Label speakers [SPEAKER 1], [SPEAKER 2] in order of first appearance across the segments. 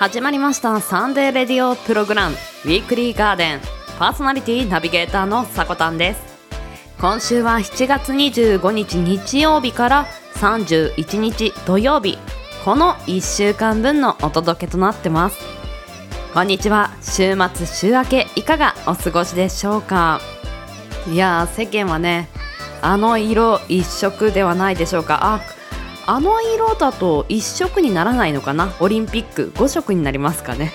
[SPEAKER 1] 始まりました。サンデーレディオプログラム。ウィークリーガーデン。パーソナリティナビゲーターのさこたんです。今週は7月25日日曜日から31日土曜日。この1週間分のお届けとなってます。こんにちは。週末週明けいかがお過ごしでしょうか？いやー世間はねあの色一色ではないでしょうか。ああの色だと1色にならないのかな？オリンピック5色になりますかね？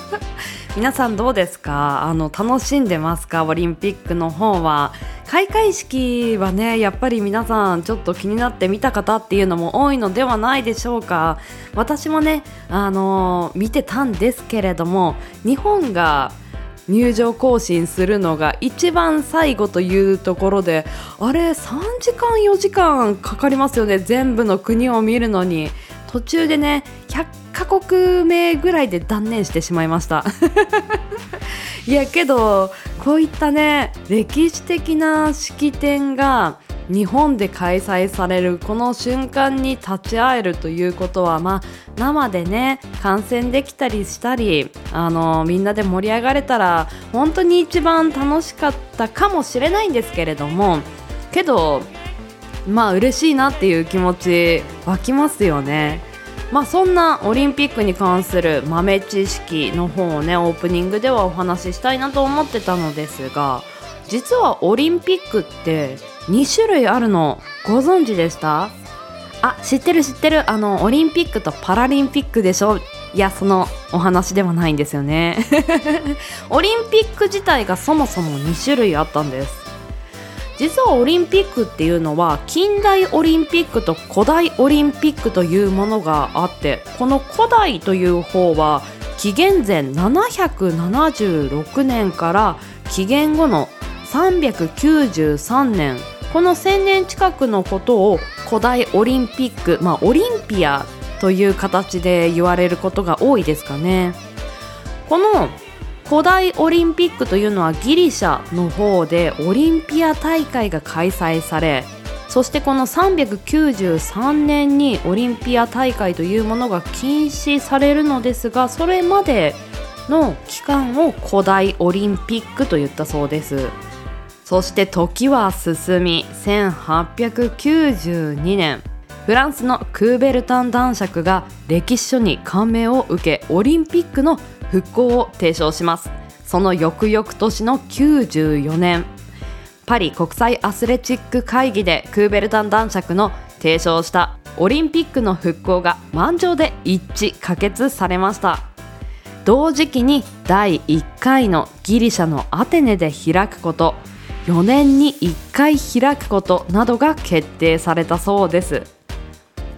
[SPEAKER 1] 皆さんどうですか？あの楽しんでますか？オリンピックの方は？開会式はねやっぱり皆さんちょっと気になって見た方っていうのも多いのではないでしょうか？私もねあの見てたんですけれども日本が入場行進するのが一番最後というところであれ3時間4時間かかりますよね全部の国を見るのに。途中でね100カ国目ぐらいで断念してしまいました。いやけどこういったね歴史的な式典が日本で開催されるこの瞬間に立ち会えるということは、まあ、生でね観戦できたりしたりあのみんなで盛り上がれたら本当に一番楽しかったかもしれないんですけれどもけどまあ嬉しいなっていう気持ち湧きますよね。まあそんなオリンピックに関する豆知識の方をねオープニングではお話ししたいなと思ってたのですが実はオリンピックって2種類あるのご存知でした？あ知ってる知ってる。あのオリンピックとパラリンピックでしょ？いやそのお話ではないんですよね。オリンピック自体がそもそも2種類あったんです。実はオリンピックっていうのは近代オリンピックと古代オリンピックというものがあってこの古代という方は紀元前776年から紀元後の393年この1000年近くのことを古代オリンピック、まあ、オリンピアという形で言われることが多いですかね。この古代オリンピックというのはギリシャの方でオリンピア大会が開催されそしてこの393年にオリンピア大会というものが禁止されるのですがそれまでの期間を古代オリンピックと言ったそうです。そして時は進み1892年フランスのクーベルタン男爵が歴史書に感銘を受けオリンピックの復興を提唱します。その翌々年の94年パリ国際アスレチック会議でクーベルタン男爵の提唱したオリンピックの復興が満場で一致可決されました。同時期に第1回のギリシャのアテネで開くこと4年に1回開くことなどが決定されたそうです。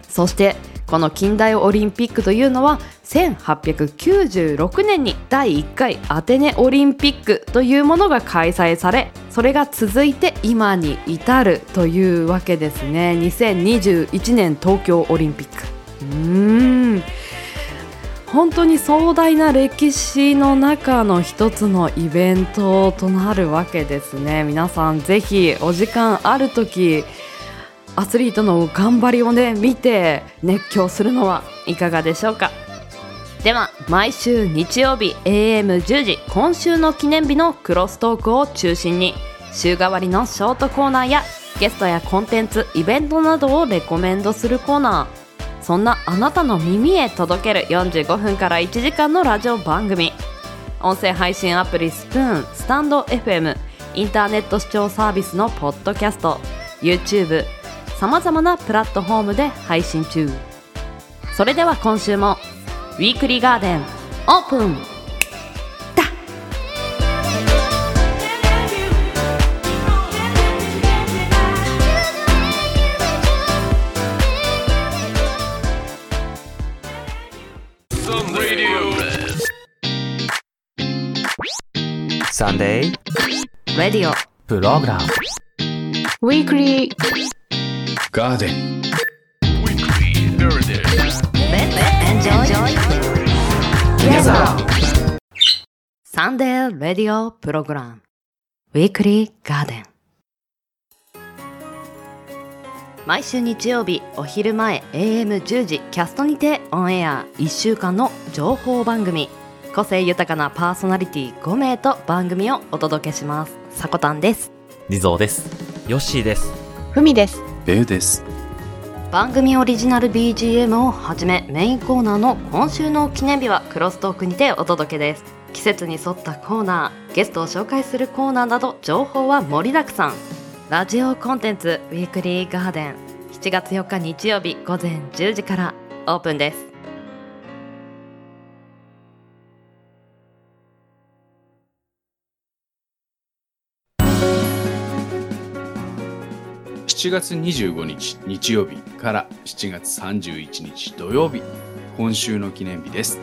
[SPEAKER 1] そしてこの近代オリンピックというのは1896年に第1回アテネオリンピックというものが開催されそれが続いて今に至るというわけですね。2021年東京オリンピック。うーん。本当に壮大な歴史の中の一つのイベントとなるわけですね。皆さんぜひお時間ある時アスリートの頑張りをね見て熱狂するのはいかがでしょうか。では毎週日曜日 AM10 時今週の記念日のクロストークを中心に週替わりのショートコーナーやゲストやコンテンツイベントなどをレコメンドするコーナーそんなあなたの耳へ届ける45分から1時間のラジオ番組。音声配信アプリスプーンスタンド FM インターネット視聴サービスのポッドキャスト YouTube さまざまなプラットフォームで配信中。それでは今週もウィークリーガーデンオープン。Sunday Radio Program Weekly Garden Sunday Radio Program Weekly Garden 毎週日曜日お昼前 AM10 時キャストにてオンエア。1週間の情報番組個性豊かなパーソナリティ5名と番組をお届けしますさこたんです
[SPEAKER 2] リゾーです。ヨッシーです。
[SPEAKER 3] ふみです。
[SPEAKER 4] ベウです。
[SPEAKER 1] 番組オリジナル BGM をはじめメインコーナーの今週の記念日はクロストークにてお届けです季節に沿ったコーナーゲストを紹介するコーナーなど情報は盛りだくさんラジオコンテンツウィークリーガーデン7月4日日曜日午前10時からオープンです
[SPEAKER 4] 7月25日日曜日から7月31日土曜日、今週の記念日です。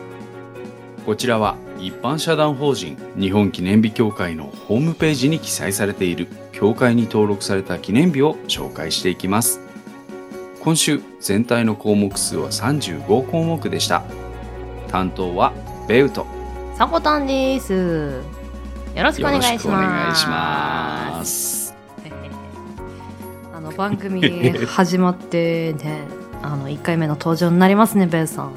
[SPEAKER 4] こちらは一般社団法人日本記念日協会のホームページに記載されている協会に登録された記念日を紹介していきます。今週全体の項目数は35項目でした。担当はベウト。
[SPEAKER 1] さこたんですよろしくお願いします番組 始まってねあの1回目の登場になりますねベンさん。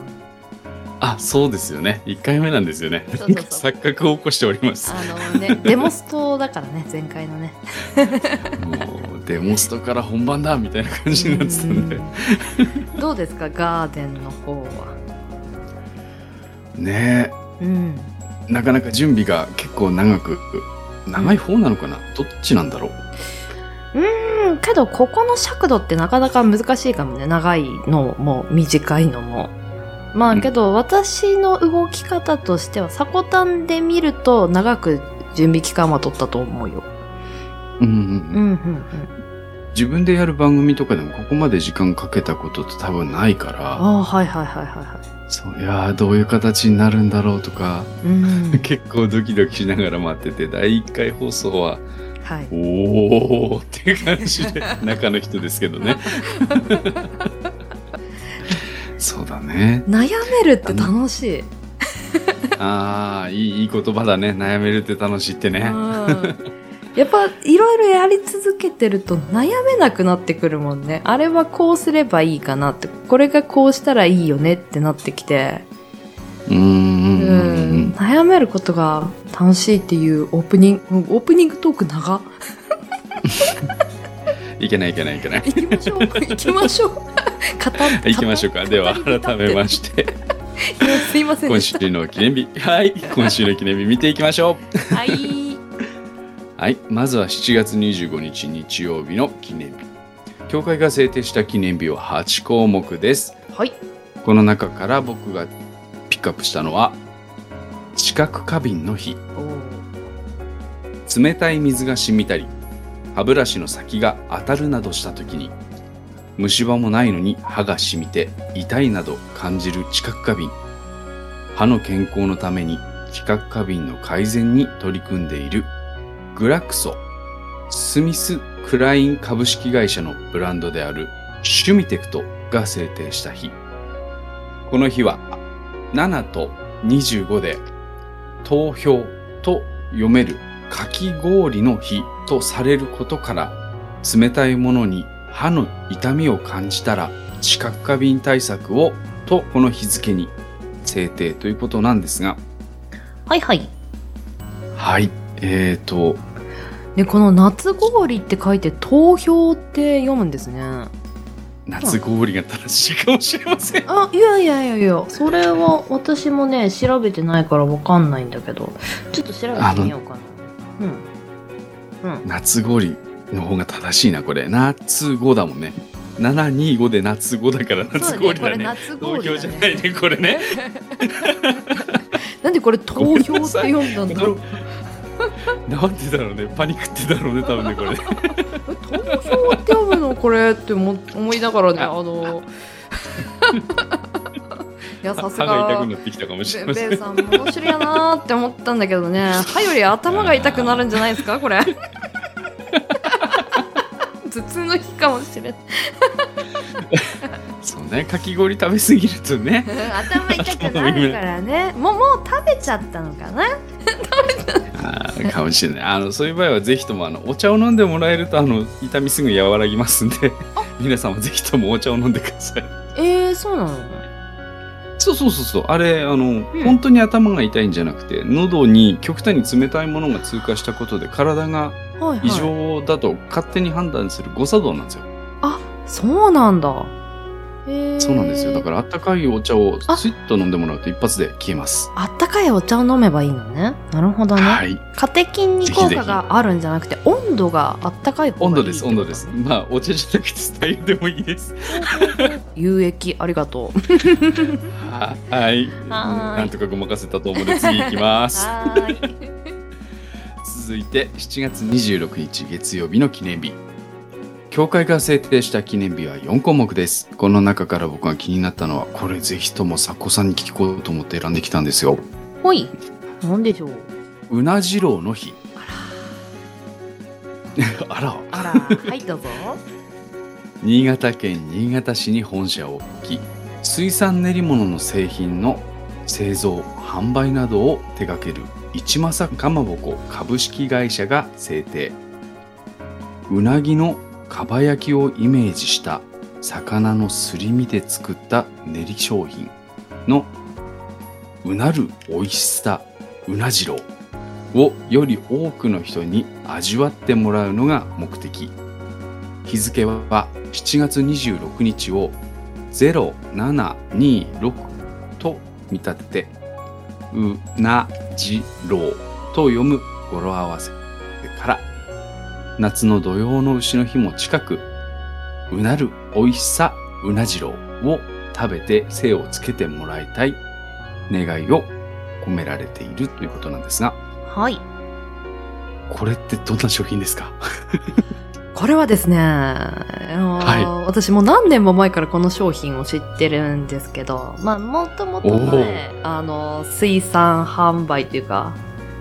[SPEAKER 4] あ、そうですよね。1回目なんですよね。錯覚を起こしております。
[SPEAKER 1] あのねデモストだからね前回のね。
[SPEAKER 4] もうデモストから本番だみたいな感じになってたんで。
[SPEAKER 1] うん。どうですかガーデンの方は？
[SPEAKER 4] ね。
[SPEAKER 1] うん。
[SPEAKER 4] えなかなか準備が結構長く長い方なのかな、どっちなんだろう？
[SPEAKER 1] うんけどここの尺度ってなかなか難しいかもね。長いのも短いのも。ま
[SPEAKER 4] うん
[SPEAKER 1] あけど私の動き方としてはサコタンで見ると長く準備期間は取ったと思うよ。
[SPEAKER 4] うんうんうん。
[SPEAKER 1] うんうん
[SPEAKER 4] 自分でやる番組とかでもここまで時間かけたことって多分ないから
[SPEAKER 1] ああはいはいはいはいは
[SPEAKER 4] そうい。やーどういう形になるんだろうとか
[SPEAKER 1] いうん
[SPEAKER 4] 結構ドキドキしながら待ってて第1回放送は
[SPEAKER 1] はい。
[SPEAKER 4] おーっていう感じで中の人ですけどね。そうだね。
[SPEAKER 1] 悩めるって楽しい。
[SPEAKER 4] ああいいいい言葉だね。悩めるって楽しいってね。
[SPEAKER 1] うん。やっぱいろいろやり続けてると悩めなくなってくるもんね。あれはこうすればいいかなって。これがこうしたらいいよねってなってきて、
[SPEAKER 4] うーん
[SPEAKER 1] う
[SPEAKER 4] うん。
[SPEAKER 1] 悩めることが楽しいっていうオープニングオープニングトーク長
[SPEAKER 4] いけないいけないいけない。
[SPEAKER 1] 行きましょう。行きましょう。語
[SPEAKER 4] 行きましょうか。では改めま
[SPEAKER 1] し
[SPEAKER 4] して。
[SPEAKER 1] てすいません
[SPEAKER 4] 今週の記念日。はい。今週の記念日見ていきましょう。
[SPEAKER 1] はい。
[SPEAKER 4] はい。まずは7月25日日曜日の記念日。教会が制定した記念日は8項目です。
[SPEAKER 1] はい。
[SPEAKER 4] この中から僕がピックアップしたのは知覚過敏の日。冷たい水が染みたり歯ブラシの先が当たるなどした時に虫歯もないのに歯が染みて痛いなど感じる知覚過敏歯の健康のために知覚過敏の改善に取り組んでいるグラクソ。スミス・クライン株式会社のブランドであるシュミテクトが制定した日。この日は7と25で投票と読めるかき氷の日とされることから冷たいものに歯の痛みを感じたら知覚過敏対策をとこの日付に制定ということなんですが。
[SPEAKER 1] はいはい。
[SPEAKER 4] はい。えーと。
[SPEAKER 1] でこの夏氷って書いて投票って読むんですね
[SPEAKER 4] 夏氷が正しいかもしれません。
[SPEAKER 1] あいやいやいやいやそれは私もね調べてないからわかんないんだけどちょっと調べてみようかな。うん。うん。
[SPEAKER 4] 夏氷の方が正しいなこれ。夏5だもんね。725で夏5だから夏氷だね。
[SPEAKER 1] 夏
[SPEAKER 4] 投
[SPEAKER 1] 氷だ
[SPEAKER 4] 票じゃないねこれね。
[SPEAKER 1] なんでこれ投票って読んだんだろう
[SPEAKER 4] なんでだろうね。パニックってだろうね多分ねこれ。ね
[SPEAKER 1] 投票って読むのこれって思思いながらね あの いやさす
[SPEAKER 4] 歯が痛
[SPEAKER 1] が
[SPEAKER 4] くなってきたかもしれません。
[SPEAKER 1] ベベイさん面白いやなーって思ったんだけどね。歯より頭が痛くなるんじゃないですかこれ。頭痛の日かもしれない
[SPEAKER 4] そうねかき氷食べ過ぎるとね
[SPEAKER 1] 頭痛くなるからねもうもう食べちゃったのかな？
[SPEAKER 4] あーかもしれないあのそういう場合はぜひともあのお茶を飲んでもらえるとあの痛みすぐ和らぎますんで皆さんはぜひともお茶を飲んでください。
[SPEAKER 1] えー、そうなの？
[SPEAKER 4] そうそうそうそう。あれ、あの、
[SPEAKER 1] ん
[SPEAKER 4] 本当に頭が痛いんじゃなくて、喉に極端に冷たいものが通過したことで体が
[SPEAKER 1] はいはい。
[SPEAKER 4] 異常だと勝手に判断する誤作動なんですよ。
[SPEAKER 1] そうなんだ。
[SPEAKER 4] そうなんですよ。だからあったかいお茶を
[SPEAKER 1] あ
[SPEAKER 4] スイッと飲んでもらうと一発で消えます。
[SPEAKER 1] あったかいお茶を飲めばいいのね。なるほどね。
[SPEAKER 4] はい。
[SPEAKER 1] カテキンに効果があるんじゃなくて、温度があったかい方がいい
[SPEAKER 4] 温度です、温度です。まあ、お茶じゃなくてスタイルでもいいです。
[SPEAKER 1] 有益、ありがとう。
[SPEAKER 4] ははい。
[SPEAKER 1] はーい
[SPEAKER 4] なんとかごまかせたと思うので次行きます。続いて7月26日月曜日の記念日教会が制定した記念日は4項目です。この中から僕が気になったのはこれぜひともサコさんに聞こうと思って選んできたんですよ。
[SPEAKER 1] ほい。なんでしょう。
[SPEAKER 4] うなじろうの日。あら。
[SPEAKER 1] あら、はい、どうぞ。
[SPEAKER 4] 新潟県新潟市に本社を置き水産練り物の製品の製造販売などを手掛ける一政かまぼこ株式会社が制定。うなぎのかば焼きをイメージした魚のすり身で作った練り商品のうなる美味しさうなじろうをより多くの人に味わってもらうのが目的。日付は7月26日を0726と見立ててうなじろうと読む語呂合わせから夏の土用の丑の日も近くうなる美味しさうなじろうを食べて精をつけてもらいたい願いを込められているということなんですが
[SPEAKER 1] はい。
[SPEAKER 4] これってどんな商品ですか？
[SPEAKER 1] これはですね、
[SPEAKER 4] は
[SPEAKER 1] 私もう何年も前からこの商品を知ってるんですけど、まあ、もともとね、あの、水産販売というか、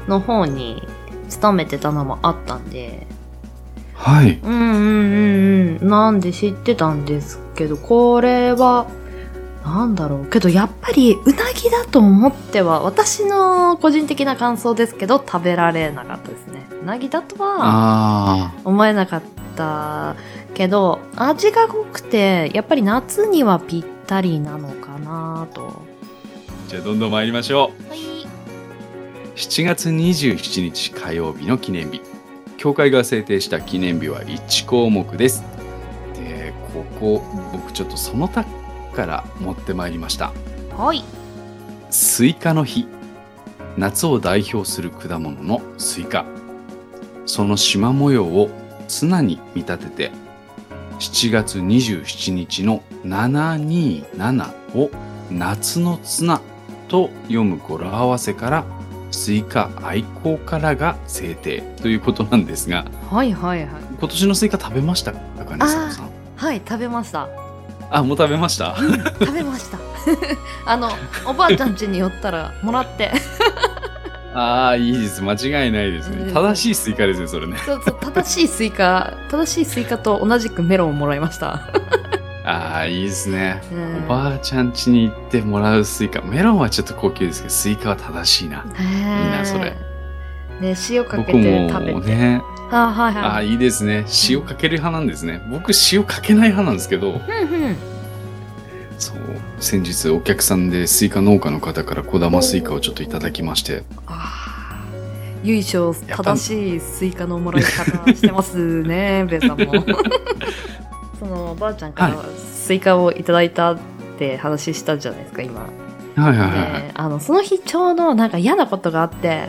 [SPEAKER 1] の方に勤めてたのもあったんで、
[SPEAKER 4] はい
[SPEAKER 1] うんうんうんうん。なんで知ってたんですけど、これは、なんだろう。けど、やっぱり、うなぎだと思っては、私の個人的な感想ですけど、食べられなかったですね。うなぎだとは
[SPEAKER 4] あ
[SPEAKER 1] 思えなかったけど、味が濃くて、やっぱり夏にはぴったりなのかなと。
[SPEAKER 4] ーじゃあどんどん参りましょう
[SPEAKER 1] はい。
[SPEAKER 4] 7月27日火曜日の記念日教会が制定した記念日は1項目です。でここ僕ちょっとその他から持ってまいりました。
[SPEAKER 1] はい。
[SPEAKER 4] スイカの日。夏を代表する果物のスイカ。その縞模様を綱に見立てて7月27日の727を夏の綱と読む語呂合わせからスイカ愛好家らが制定ということなんですが
[SPEAKER 1] はいはいはい。
[SPEAKER 4] 今年のスイカ食べましたか中西さん
[SPEAKER 1] はい、食べました。
[SPEAKER 4] あもう食べました？
[SPEAKER 1] 食べました。あの、おばあちゃん家に寄ったら、もらって。
[SPEAKER 4] ああいいです間違いないです
[SPEAKER 1] うん
[SPEAKER 4] ね正しいスイカですねそれね
[SPEAKER 1] そうそう、正しいスイカ、正しいスイカと同じくメロンをもらいました。
[SPEAKER 4] ああいいですね
[SPEAKER 1] うん
[SPEAKER 4] おばあちゃん家に行ってもらうスイカメロンはちょっと高級ですけどスイカは正しいな
[SPEAKER 1] ね
[SPEAKER 4] いいなそれ。
[SPEAKER 1] ね、塩かけ
[SPEAKER 4] 僕
[SPEAKER 1] て食べて。
[SPEAKER 4] もね
[SPEAKER 1] あはい
[SPEAKER 4] ああ
[SPEAKER 1] はい。
[SPEAKER 4] いいですね塩かける派なんですね僕塩かけない派なんですけど
[SPEAKER 1] うんうん。
[SPEAKER 4] そう先日お客さんでスイカ農家の方から小玉スイカをちょっといただきまして
[SPEAKER 1] あー由緒正しいスイカのもらい方してますね、ベイさんも。そのおばあちゃんからスイカをいただいたって話したじゃないですか、今。
[SPEAKER 4] はいはいはいはい。
[SPEAKER 1] で、あの、その日ちょうどなんか嫌なことがあって、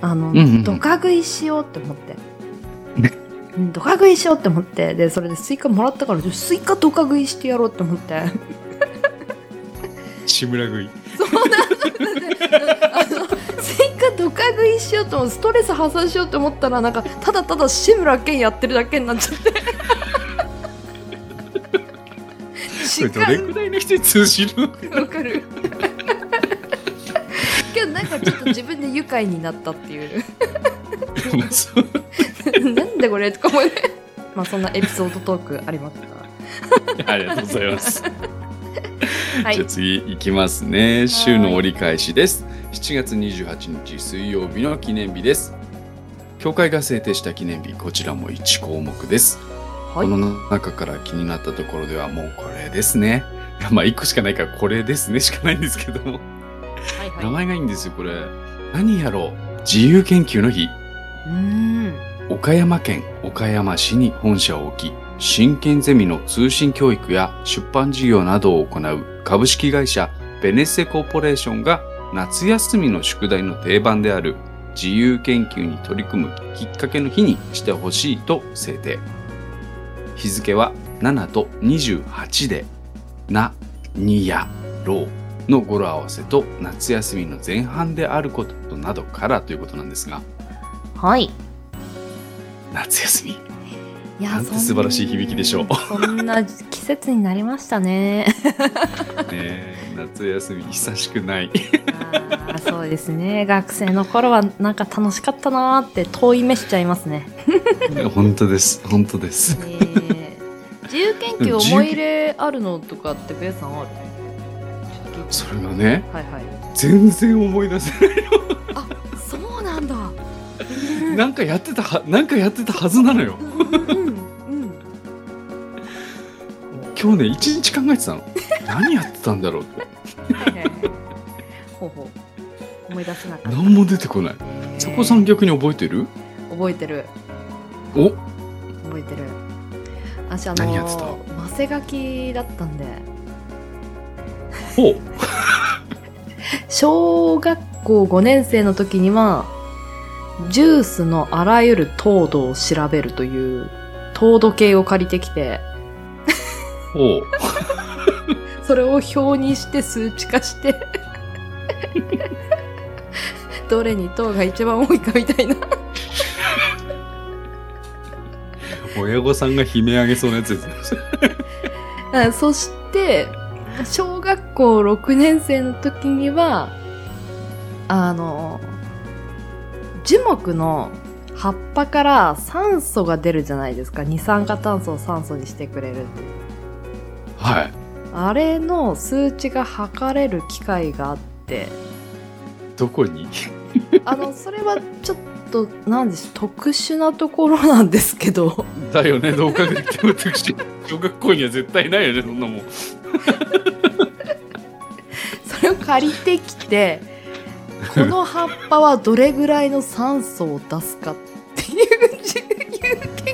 [SPEAKER 1] あの、
[SPEAKER 4] んうんうん。
[SPEAKER 1] ドカ食いしようって思って。うんドカ食いしようって思って、で、それでスイカもらったから、スイカドカ食いしてやろうって思って。
[SPEAKER 4] 志村食い。
[SPEAKER 1] あのスイカドカ食いしようとストレス発散しようと思ったらなんかただただ志村けんやってるだけになっちゃって
[SPEAKER 4] これどれくらいの人に通じる
[SPEAKER 1] わかるけどなんかちょっと自分で愉快になったっていう なんでこれとか思いまあそんなエピソードトークありますか？
[SPEAKER 4] ありがとうございます
[SPEAKER 1] はい
[SPEAKER 4] じゃあ次いきますね。週の折り返しです。7月28日水曜日の記念日です。教会が制定した記念日、こちらも1項目です。この中から気になったところではもうこれですね。まあ1個しかないからこれですねしかないんですけども。
[SPEAKER 1] はいはい
[SPEAKER 4] 名前がいいんですよ、これ。何やろう自由研究の日。
[SPEAKER 1] うーん
[SPEAKER 4] 岡山県岡山市に本社を置き、真剣ゼミの通信教育や出版事業などを行う株式会社ベネッセコーポレーションが夏休みの宿題の定番である自由研究に取り組むきっかけの日にしてほしいと制定。日付は7と28で、な、にや、ろうの語呂合わせと夏休みの前半であることなどからということなんですが、
[SPEAKER 1] はい
[SPEAKER 4] 夏休み。
[SPEAKER 1] いや
[SPEAKER 4] なんて素晴らしい響きでしょう
[SPEAKER 1] そんな季節になりましたね
[SPEAKER 4] ねえ夏休み久しくない。
[SPEAKER 1] あーそうですね学生の頃はなんか楽しかったなーって遠い目しちゃいますね、
[SPEAKER 4] 本当です。本当です。
[SPEAKER 1] えー自由研究思い入れあるのとかってベイさんある？
[SPEAKER 4] それがね、
[SPEAKER 1] はいはい
[SPEAKER 4] 全然思い出せない。
[SPEAKER 1] あそうなんだ
[SPEAKER 4] なんかやってたは、なんかやってたはずなのよ。
[SPEAKER 1] うんうん
[SPEAKER 4] 今日ね、一日考えてたの。何やってたんだろうって。
[SPEAKER 1] はいはいはいほうほう思い出せなかった
[SPEAKER 4] 何も出てこない。
[SPEAKER 1] えー
[SPEAKER 4] そこさん逆に覚えてる？
[SPEAKER 1] 覚えてる
[SPEAKER 4] お？
[SPEAKER 1] 覚えてる私あの
[SPEAKER 4] 何やってた？
[SPEAKER 1] マセガキだったんで
[SPEAKER 4] ほう。
[SPEAKER 1] 小学校5年生の時にはジュースのあらゆる糖度を調べるという糖度計を借りてきて
[SPEAKER 4] ほう。
[SPEAKER 1] それを表にして数値化してどれに糖が一番多いかみたいな。
[SPEAKER 4] 親御さんが悲鳴上げそうなやつです
[SPEAKER 1] そして小学校6年生の時にはあの樹木の葉っぱから酸素が出るじゃないですか。二酸化炭素を酸素にしてくれるって
[SPEAKER 4] はい。
[SPEAKER 1] あれの数値が測れる機械があって
[SPEAKER 4] どこに？
[SPEAKER 1] あのそれはちょっとなんでしょう特殊なところなんですけど
[SPEAKER 4] だよね、どう考えても私、小学校には絶対ないよね、そんなもん。
[SPEAKER 1] それを借りてきてこの葉っぱはどれぐらいの酸素を出すかっていう自由研究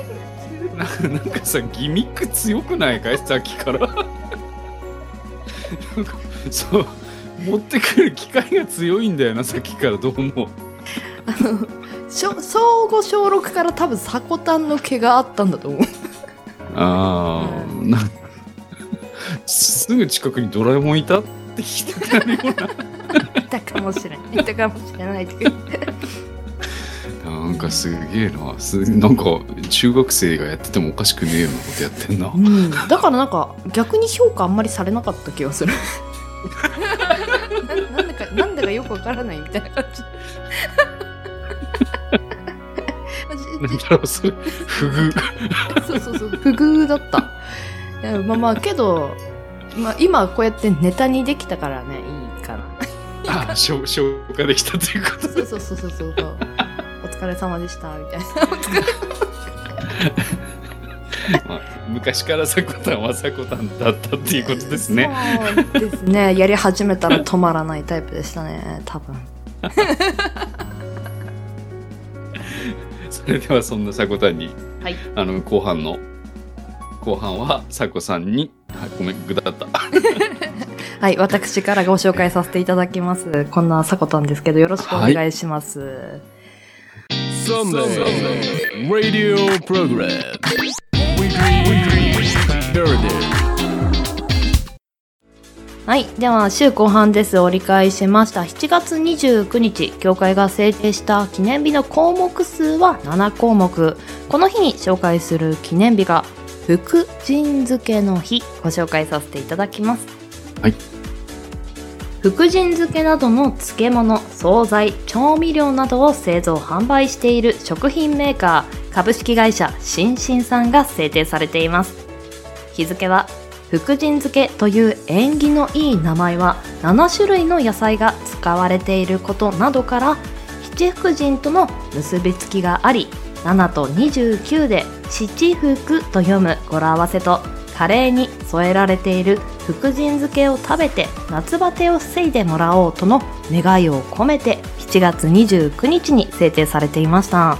[SPEAKER 4] な なんかさギミック強くないかい？さっきから。そう。持ってくる機械が強いんだよなさっきから。どうも
[SPEAKER 1] あの小小5小6から多分サコタンの毛があったんだと思う。
[SPEAKER 4] ああ、なすぐ近くにドラえもんいた？って聞きたくなるよ
[SPEAKER 1] いたかもしれない。いたかもしれないって。
[SPEAKER 4] うななんかすげえな。すなんか中学生がやっててもおかしくねえようなことやってんな。
[SPEAKER 1] うん、だからなんか逆に評価あんまりされなかった気がする。ななんでかなんでかよくわからないみたいな感じ。
[SPEAKER 4] なんだろうそれ。不遇。
[SPEAKER 1] そうそうそう。不遇だった。いやまあまあけど、まあ、今こうやってネタにできたからねいいかな。
[SPEAKER 4] あ消消化できたということ
[SPEAKER 1] そうそうそうそうそうお疲れ様でしたみたいな。
[SPEAKER 4] まあ昔からさこたんはさこたんだったっていうことですね。
[SPEAKER 1] そうですね。やり始めたら止まらないタイプでしたね多分。
[SPEAKER 4] それではそんなさこたんに、
[SPEAKER 1] はい。
[SPEAKER 4] あの後半の後半はさこさんに、はい、ごめんぐだった。
[SPEAKER 1] はい私からご紹介させていただきます。こんなさこたんですけどよろしくお願いします、
[SPEAKER 3] Sunday Radio Program. Weekly.
[SPEAKER 1] はい。では、週後半です。折り返しました。7月29日、協会が制定した記念日の項目数は7項目。この日に紹介する記念日が、福神漬けの日、ご紹介させていただきます。
[SPEAKER 4] はい。
[SPEAKER 1] 福神漬けなどの漬物、惣菜、調味料などを製造販売している食品メーカー、株式会社新進さんが制定されています。日付は福神漬けという縁起のいい名前は7種類の野菜が使われていることなどから七福神との結びつきがあり7と29で七福と読む語呂合わせとカレーに添えられている福神漬けを食べて夏バテを防いでもらおうとの願いを込めて7月29日に制定されていました。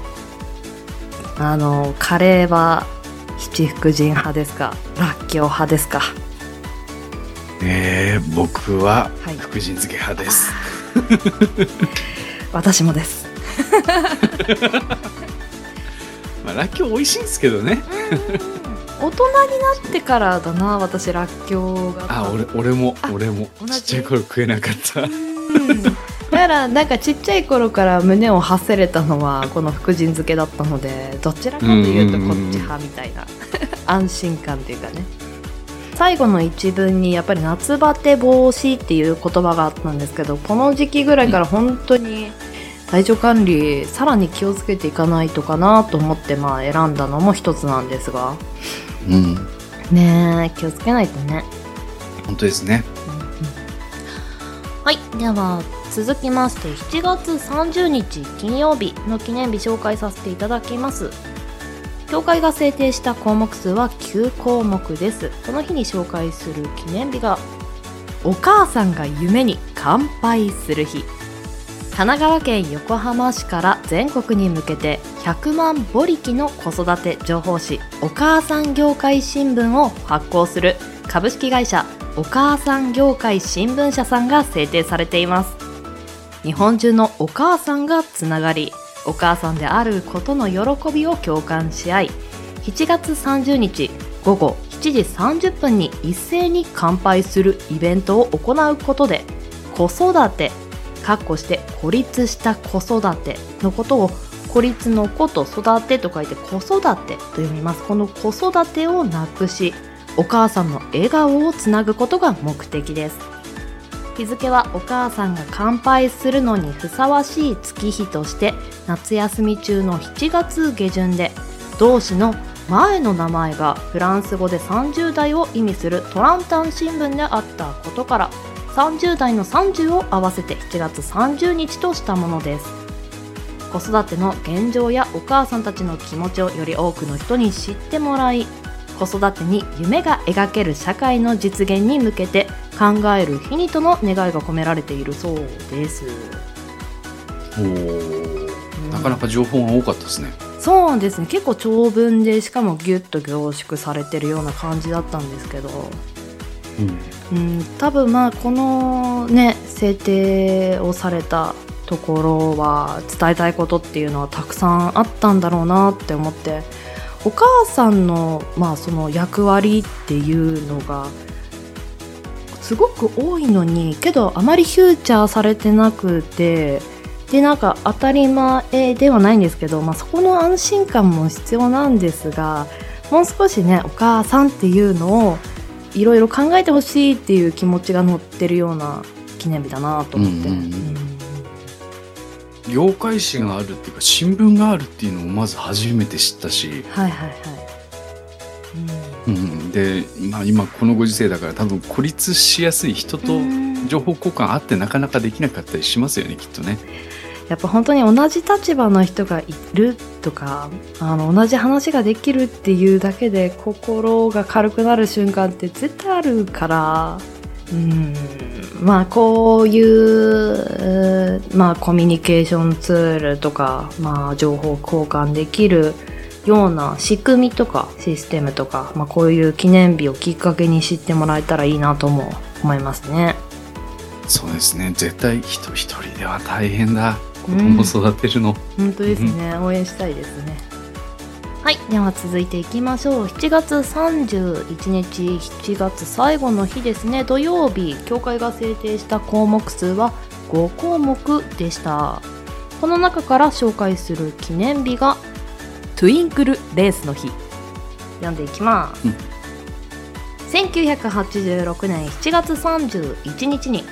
[SPEAKER 1] あのカレーは七福神派ですか？らっきょう派ですか？
[SPEAKER 4] えー、僕は
[SPEAKER 1] はい。
[SPEAKER 4] 福神漬け派です。
[SPEAKER 1] 私もです。
[SPEAKER 4] まあ、らっきょう美味しいんですけどね。
[SPEAKER 1] 大人になってからだな私らっきょうが。
[SPEAKER 4] あ、俺、俺も
[SPEAKER 1] あ、
[SPEAKER 4] 俺も。ちっちゃい頃食えなかった。
[SPEAKER 1] うん。だからなんかちっちゃい頃から胸を発せれたのはこの福神漬けだったのでどちらかというとこっち派みたいな。安心感っていうかね。最後の一文にやっぱり夏バテ防止っていう言葉があったんですけどこの時期ぐらいから本当に体調管理さらに気をつけていかないとかなと思ってまあ選んだのも一つなんですが
[SPEAKER 4] うん。
[SPEAKER 1] ねえ気をつけないとね。
[SPEAKER 4] 本当ですね。
[SPEAKER 1] はい、では続きまして7月30日金曜日の記念日紹介させていただきます。協会が制定した項目数は9項目です。この日に紹介する記念日がお母さんが夢に乾杯する日神奈川県横浜市から全国に向けて100万母力の子育て情報誌お母さん業界新聞を発行する株式会社お母さん業界新聞社さんが制定されています。日本中のお母さんがつながりお母さんであることの喜びを共感し合い7月30日午後7時30分に一斉に乾杯するイベントを行うことで子育てかっこして孤立した子育てのことを孤立の子と育てと書いて子育てと読みます。この子育てをなくしお母さんの笑顔をつなぐことが目的です。日付はお母さんが乾杯するのにふさわしい月日として夏休み中の7月下旬で同氏の前の名前がフランス語で30代を意味するトランタン新聞であったことから30代の30を合わせて7月30日としたものです。子育ての現状やお母さんたちの気持ちをより多くの人に知ってもらい子育てに夢が描ける社会の実現に向けて考える日にとの願いが込められているそうです、
[SPEAKER 4] おー。なかなか情報が多かったですね。
[SPEAKER 1] そうですね。結構長文でしかもギュッと凝縮されてるような感じだったんですけど。
[SPEAKER 4] うん。
[SPEAKER 1] うん多分まあこのね制定をされたところは伝えたいことっていうのはたくさんあったんだろうなって思ってお母さんのまあその役割っていうのがすごく多いのにけどあまりフューチャーされてなくてでなんか当たり前ではないんですけど、まあ、そこの安心感も必要なんですがもう少しねお母さんっていうのをいろいろ考えてほしいっていう気持ちが乗ってるような記念日だなと思って、
[SPEAKER 4] うんうんうん。
[SPEAKER 1] うん。
[SPEAKER 4] 業界誌があるっていうか新聞があるっていうのをまず初めて知ったし、
[SPEAKER 1] はいはいはい、
[SPEAKER 4] うん、で、まあ、今このご時世だから多分孤立しやすい人と
[SPEAKER 1] うん
[SPEAKER 4] 情報交換あってなかなかできなかったりしますよねきっとね。
[SPEAKER 1] やっぱ本当に同じ立場の人がいるとかあの同じ話ができるっていうだけで心が軽くなる瞬間って絶対あるから。うん。まあこういうまあコミュニケーションツールとか、まあ、情報交換できるような仕組みとかシステムとか、まあ、こういう記念日をきっかけに知ってもらえたらいいなとも思いますね。
[SPEAKER 4] そうですね。絶対人一人では大変だ。子
[SPEAKER 1] うん。
[SPEAKER 4] 供育てるの。
[SPEAKER 1] 本当ですね、応援したいですね。はい。では続いていきましょう。7月31日。7月最後の日ですね。土曜日。協会が制定した項目数は5項目でした。この中から紹介する記念日がトゥインクルレースの日。読んでいきます、
[SPEAKER 4] うん。
[SPEAKER 1] 1986年7月31日に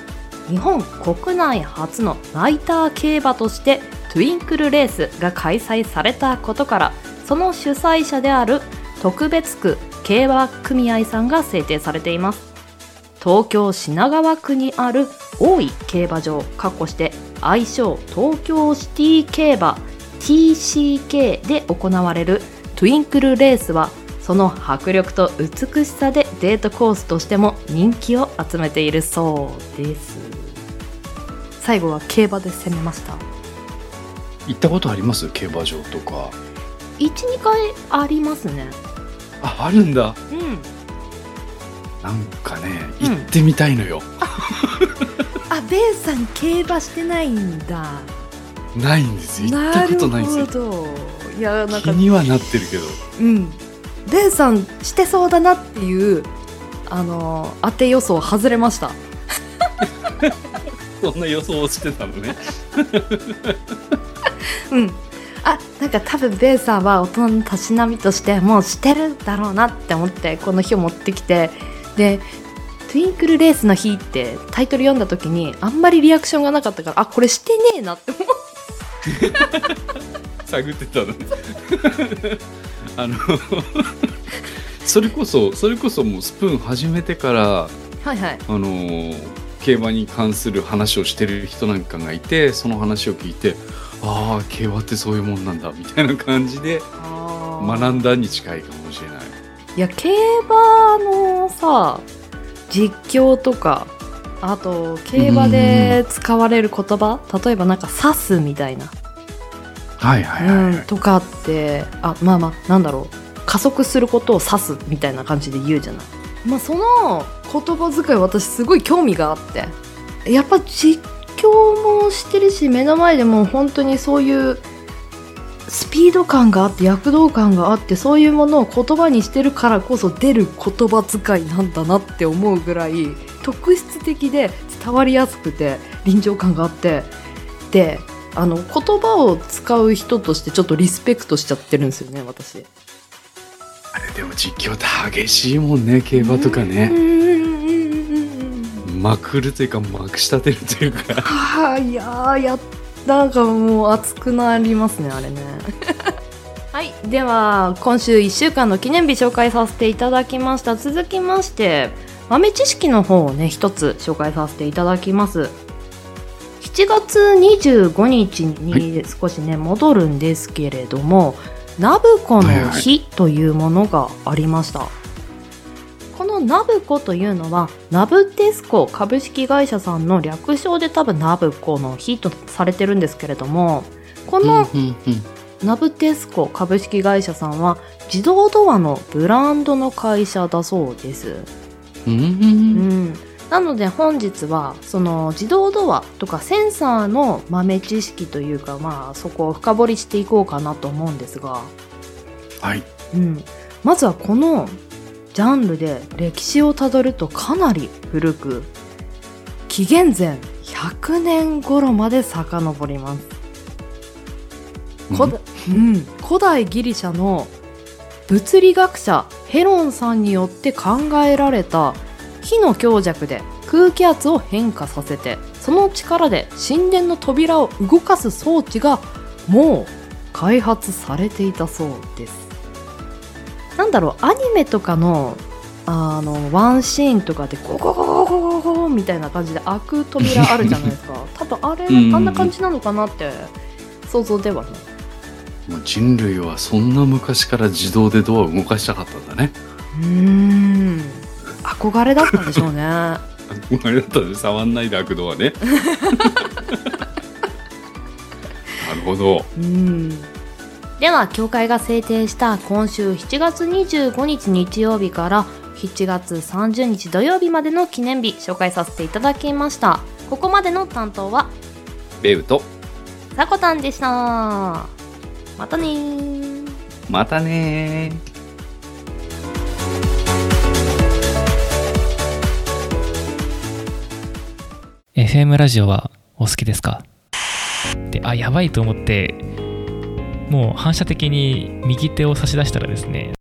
[SPEAKER 1] 日本国内初のナイター競馬としてトゥインクルレースが開催されたことからその主催者である特別区競馬組合さんが制定されています。東京品川区にある大井競馬場かっこして愛称東京シティ競馬 TCK で行われるトゥインクルレースはその迫力と美しさでデートコースとしても人気を集めているそうです。最後は競馬で攻めました。
[SPEAKER 4] 行ったことあります？競馬場とか。
[SPEAKER 1] 12回ありますね。
[SPEAKER 4] ああるんだ。
[SPEAKER 1] うん。
[SPEAKER 4] なんかね
[SPEAKER 1] うん。
[SPEAKER 4] 行ってみたいのよ、
[SPEAKER 1] あベイさん競馬してないんだ。
[SPEAKER 4] ないんですよ。行ったことないんです
[SPEAKER 1] るほど。いやなん
[SPEAKER 4] 気
[SPEAKER 1] か
[SPEAKER 4] にはなってるけど。
[SPEAKER 1] うん。ベイさんしてそうだなっていうあの当て予想外れました
[SPEAKER 4] そんな予想をしてたのね。
[SPEAKER 1] うん。あなんか多分ベイさんは大人のたしなみとしてもうしてるだろうなって思ってこの日を持ってきて。で「トゥインクルレースの日」ってタイトル読んだ時にあんまりリアクションがなかったからあこれしてねえなって思っ
[SPEAKER 4] 探ってたの。ね あのそれこそそれこそもうスプーン始めてから
[SPEAKER 1] はいはい。
[SPEAKER 4] あのー競馬に関する話をしてる人なんかがいてその話を聞いてああ競馬ってそういうもんなんだみたいな感じで学んだに近いかもしれない。
[SPEAKER 1] いや競馬のさ実況とかあと競馬で使われる言葉例えばなんか「指す」みたいな、
[SPEAKER 4] はいはいはい、
[SPEAKER 1] うん、とかってあまあまあなんだろう。加速することを指すみたいな感じで言うじゃない。まあ、その言葉遣い私すごい興味があってやっぱ実況もしてるし目の前でも本当にそういうスピード感があって躍動感があってそういうものを言葉にしてるからこそ出る言葉遣いなんだなって思うぐらい特質的で伝わりやすくて臨場感があってであの言葉を使う人としてちょっとリスペクトしちゃってるんですよね私。
[SPEAKER 4] あれでも実況って激しいもんね競馬とかね。
[SPEAKER 1] うんうんうんうんうん
[SPEAKER 4] まくるというかまくし立てるというか。
[SPEAKER 1] はあいやーやなんかもう熱くなりますねあれね。はいでは今週1週間の記念日紹介させていただきました。続きまして豆知識の方をね一つ紹介させていただきます。7月25日に少しね、戻るんですけれどもナブコの日というものがありました、このナブコというのはナブテスコ株式会社さんの略称で多分ナブコの日とされてるんですけれどもこのナブテスコ株式会社さんは自動ドアのブランドの会社だそうです。
[SPEAKER 4] うんうん。
[SPEAKER 1] うん、なので本日はその自動ドアとかセンサーの豆知識というかまあそこを深掘りしていこうかなと思うんですが、
[SPEAKER 4] はい。
[SPEAKER 1] うん、まずはこのジャンルで歴史をたどるとかなり古く紀元前100年頃まで遡ります。古代うん、古代ギリシャの物理学者ヘロンさんによって考えられた火の強弱で空気圧を変化させてその力で神殿の扉を動かす装置がもう開発されていたそうです。なんだろうアニメとかのあのワンシーンとかでゴゴゴゴゴゴゴみたいな感じで開く扉あるじゃないですか多分あれあんな感じなのかなって想像ではね
[SPEAKER 4] もう人類はそんな昔から自動でドアを動かしたかったんだね
[SPEAKER 1] うん憧れだったんでしょうね。
[SPEAKER 4] あれだったら触んないで開くドアね。なるほど。
[SPEAKER 1] うん。では協会が制定した今週7月25日日曜日から7月30日土曜日までの記念日紹介させていただきました。ここまでの担当は
[SPEAKER 4] ベウと
[SPEAKER 1] さこたんでした。またねー。
[SPEAKER 4] またね
[SPEAKER 2] FM ラジオはお好きですか？で、あ、やばいと思って、もう反射的に右手を差し出したらですね、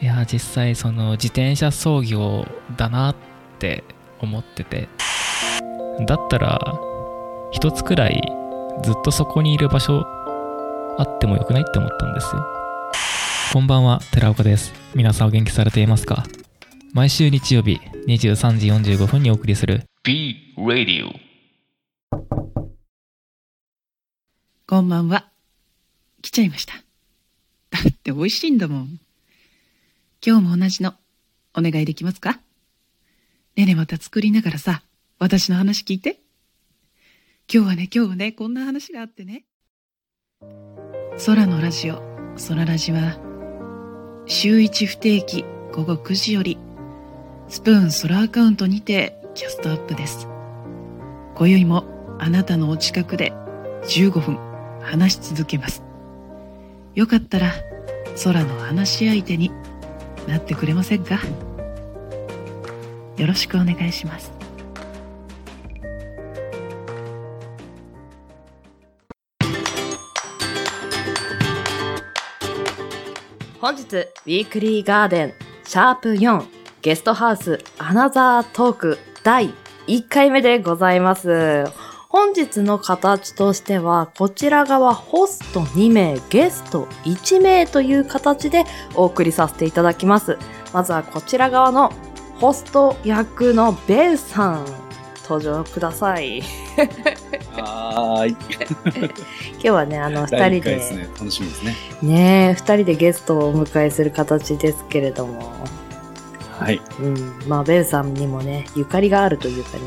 [SPEAKER 2] いや、実際その自転車操業だなって思ってて、だったら、一つくらいずっとそこにいる場所あってもよくないって思ったんですよ。こんばんは、寺岡です。皆さんお元気されていますか？毎週日曜日23時45分にお送りする
[SPEAKER 3] B Radio.
[SPEAKER 5] こんばんは。来ちゃいました。だって美味しいんだもん。今日も同じのお願いできますか？ねえねえまた作りながらさ、私の話聞いて。今日はね、今日はね、こんな話があってね。空のラジオ、空ラジは、週一不定期午後9時より、スプーン空アカウントにてキャストアップです。今宵もあなたのお近くで15分話し続けます。よかったら空の話し相手になってくれませんか？よろしくお願いします。
[SPEAKER 1] 本日ウィークリーガーデンシャープ4ゲストハウスアナザートーク第1回目でございます。本日の形としてはこちら側ホスト2名ゲスト1名という形でお送りさせていただきます。まずはこちら側のホスト役のベルさん登場ください。
[SPEAKER 4] はーい。
[SPEAKER 1] 今日はねあの2
[SPEAKER 4] 第1
[SPEAKER 1] 人で
[SPEAKER 4] 回ですね。楽しみですね。
[SPEAKER 1] ねえ2人でゲストをお迎えする形ですけれども。
[SPEAKER 4] はい。
[SPEAKER 1] うん、まあベルさんにもねゆかりがあるというかね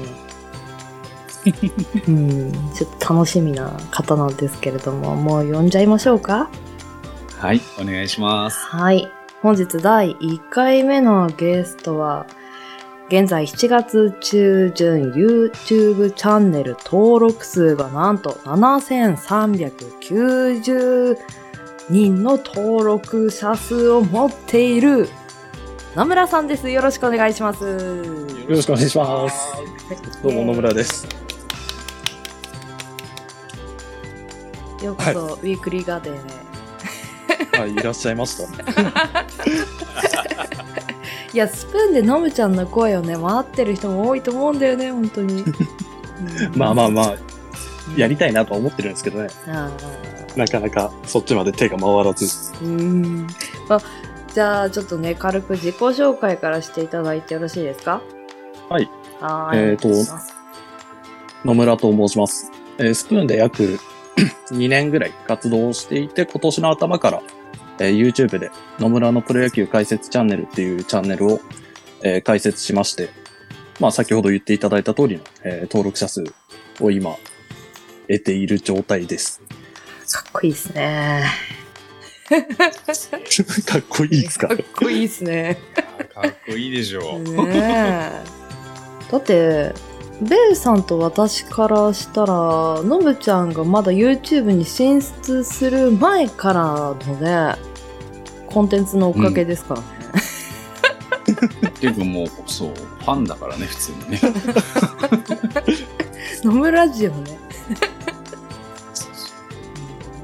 [SPEAKER 1] うんちょっと楽しみな方なんですけれどももう呼んじゃいましょうか
[SPEAKER 4] はい。お願いします。
[SPEAKER 1] はい本日第1回目のゲストは現在7月中旬 YouTube チャンネル登録数がなんと7390人の登録者数を持っている野村さんです。よろしくお願いします。
[SPEAKER 6] よろしくお願いします。どうも野村です。
[SPEAKER 1] ようこそ、ウィークリーガーデンへ。
[SPEAKER 6] はい、いらっしゃいました。
[SPEAKER 1] いや、スプーンで飲むちゃんの声をね、回ってる人も多いと思うんだよね、本当に。うん
[SPEAKER 6] まあまあまあ、やりたいなとは思ってるんですけどね。
[SPEAKER 1] あ
[SPEAKER 6] なかなかそっちまで手が回らず。
[SPEAKER 1] ーうん。まあ、じゃあ、ちょっとね、軽く自己紹介からしていただいてよろしいですか？
[SPEAKER 6] はい。
[SPEAKER 1] はーい。
[SPEAKER 6] えーと野村と申します。えースプーンで約 2年ぐらい活動をしていて、今年の頭から、えー YouTube で野村のプロ野球解説チャンネルっていうチャンネルを、えー開設しまして、まあ先ほど言っていただいた通りの、えー登録者数を今得ている状態です。
[SPEAKER 1] かっこいいですね。
[SPEAKER 6] かっこいいですか？
[SPEAKER 1] かっこいいですね。
[SPEAKER 4] かっこいいでしょう。
[SPEAKER 1] ねえ。だって、ベルさんと私からしたら、のぶちゃんがまだ YouTube に進出する前からのね、コンテンツのおかげですからね。
[SPEAKER 4] っていうかもう、そう、ファンだからね、普通にね。
[SPEAKER 1] 飲むラジオね。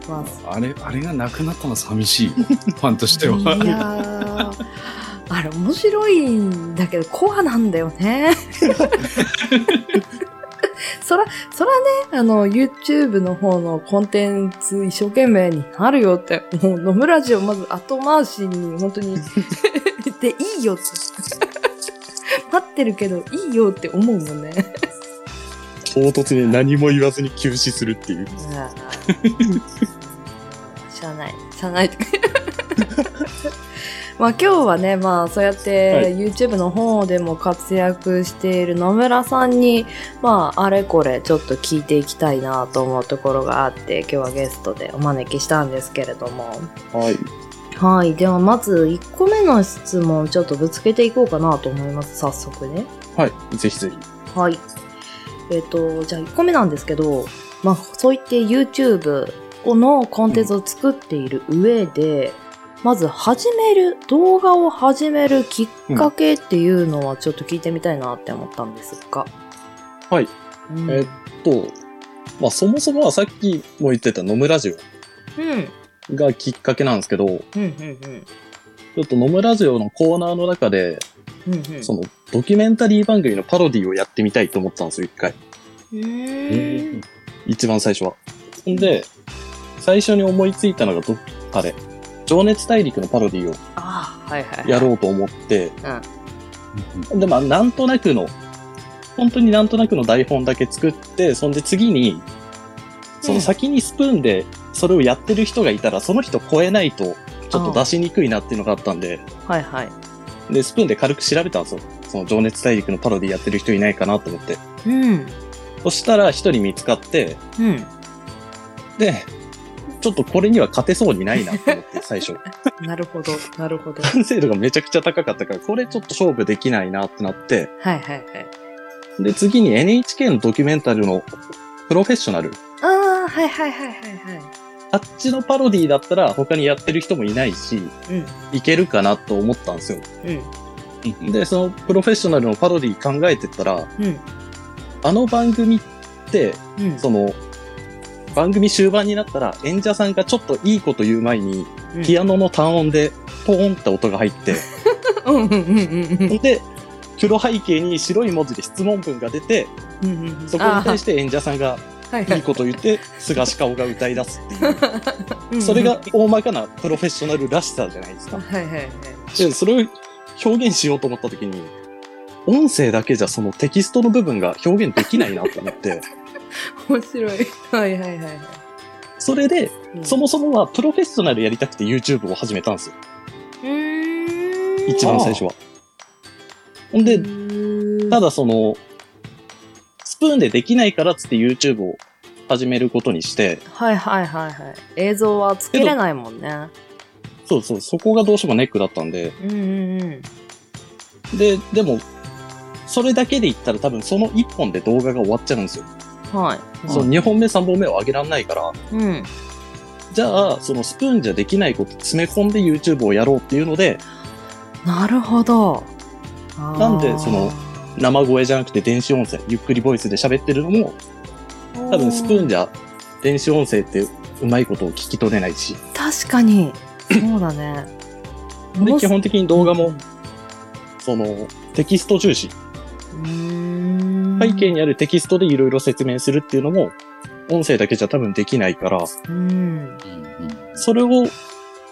[SPEAKER 1] ま
[SPEAKER 4] あれ、あれがなくなったの寂しい。ファンとして
[SPEAKER 1] あ、
[SPEAKER 4] は。
[SPEAKER 1] いやー、あれ面白いんだけど、コアなんだよね。そら、そらね、あの、YouTube の方のコンテンツ一生懸命になるよって、もう、飲むラジオまず後回しに、本当に、でいいよって。待ってるけど、いいよって思うもんね。
[SPEAKER 6] 唐突に何も言わずに休止するっていう。
[SPEAKER 1] しゃあない。しゃあないとか。まあ今日はね、まあそうやっ
[SPEAKER 6] は
[SPEAKER 1] て
[SPEAKER 6] い
[SPEAKER 1] YouTube の方でも活躍している野村さんに、まああれこれちょっと聞いていきたいなと思うところがあって、今日はゲストでお招きしたんですけれども。
[SPEAKER 6] はい。
[SPEAKER 1] はい。ではまず1個目の質問ちょっとぶつけていこうかなと思います。早速ね。
[SPEAKER 6] はい。ぜひぜひ。
[SPEAKER 1] はい。えっ、と、じゃあ1個目なんですけど、まあ、そういって YouTube のコンテンツを作っている上で、まず始める、動画を始めるきっかけっていうのはちょっと聞いてみたいなって思ったんですが。
[SPEAKER 6] はい。
[SPEAKER 1] うん。
[SPEAKER 6] えっと、まあそもそもはさっきも言ってた野村ラジ
[SPEAKER 1] うん。
[SPEAKER 6] オがきっかけなんですけど、ち
[SPEAKER 1] うん、うん、
[SPEAKER 6] ょっと野村ラジオのコーナーの中で、
[SPEAKER 1] うん。うん、うん。
[SPEAKER 6] そのドキュメンタリー番組のパロディをやってみたいと思ったんですよ、一回。一番最初は。んで、最初に思いついたのがど、あれ、情熱大陸のパロディを。やろうと思って、
[SPEAKER 1] うん。
[SPEAKER 6] で、まあ、なんとなくの、本当になんとなくの台本だけ作って、そんで次に、その先にスプーンでそれをやってる人がいたら、その人超えないと、ちょっと出しにくいなっていうのがあったんで、
[SPEAKER 1] はいはい。
[SPEAKER 6] で、スプーンで軽く調べたんですよ。その情熱大陸のパロディやってる人いないかなと思って。
[SPEAKER 1] うん。
[SPEAKER 6] そしたら一人見つかって、
[SPEAKER 1] うん。
[SPEAKER 6] で、ちょっとこれには勝てそうにないなと思って、最初。
[SPEAKER 1] なるほど、なるほど。
[SPEAKER 6] 完成度がめちゃくちゃ高かったから、これちょっと勝負できないなってなって、
[SPEAKER 1] はいはいはい。
[SPEAKER 6] で、次に NHK のドキュメンタルのプロフェッショナル。
[SPEAKER 1] ああ、はいはいはいはいはい。
[SPEAKER 6] あっちのパロディだったら他にやってる人もいないし、
[SPEAKER 1] うん。
[SPEAKER 6] いけるかなと思ったんですよ。
[SPEAKER 1] うん。
[SPEAKER 6] で、そのプロフェッショナルのパロディ考えてったら、
[SPEAKER 1] うん。
[SPEAKER 6] あの番組って、
[SPEAKER 1] うん。
[SPEAKER 6] その、番組終盤になったら演者さんがちょっといいこと言う前に、ピアノの単音でポーンって音が入って、
[SPEAKER 1] うんうんうんうんうん。
[SPEAKER 6] で、黒背景に白い文字で質問文が出て、
[SPEAKER 1] うんうんうん
[SPEAKER 6] そこに対して演者さんが
[SPEAKER 1] いい
[SPEAKER 6] こと言って、菅氏顔が歌い出すっていう。
[SPEAKER 1] う ん
[SPEAKER 6] それが大まかなプロフェッショナルらしさじゃないですか。
[SPEAKER 1] はいはいはい。
[SPEAKER 6] で、それを表現しようと思った時に、音声だけじゃそのテキストの部分が表現できないなと思って、
[SPEAKER 1] 面白い。はいはいはいはい。
[SPEAKER 6] それで、
[SPEAKER 1] うん
[SPEAKER 6] そもそもはプロフェッショナルやりたくて YouTube を始めたんですよ。一番最初は。ほんで、ただその、スプーンでできないからっつって YouTube を始めることにして、
[SPEAKER 1] はいはいはいはい。映像はつけれないもんね。
[SPEAKER 6] そうそう、そこがどうしてもネックだったんで、
[SPEAKER 1] うんうんうん。
[SPEAKER 6] で、でも、それだけで言ったら多分その1本で動画が終わっちゃうんですよ。
[SPEAKER 1] はい。
[SPEAKER 6] その2本目3本目を上げらんないから、
[SPEAKER 1] うん。
[SPEAKER 6] じゃあ、そのスプーンじゃできないこと詰め込んで YouTube をやろうっていうので、
[SPEAKER 1] なるほど。
[SPEAKER 6] なんでその、生声じゃなくて電子音声、ゆっくりボイスで喋ってるのも、多分スプーンじゃ電子音声ってうまいことを聞き取れないし、
[SPEAKER 1] 確かに。そうだね。
[SPEAKER 6] で、基本的に動画も
[SPEAKER 1] うん、
[SPEAKER 6] その、テキスト重視。背景にあるテキストでいろいろ説明するっていうのも、音声だけじゃ多分できないから、
[SPEAKER 1] うん。
[SPEAKER 6] それを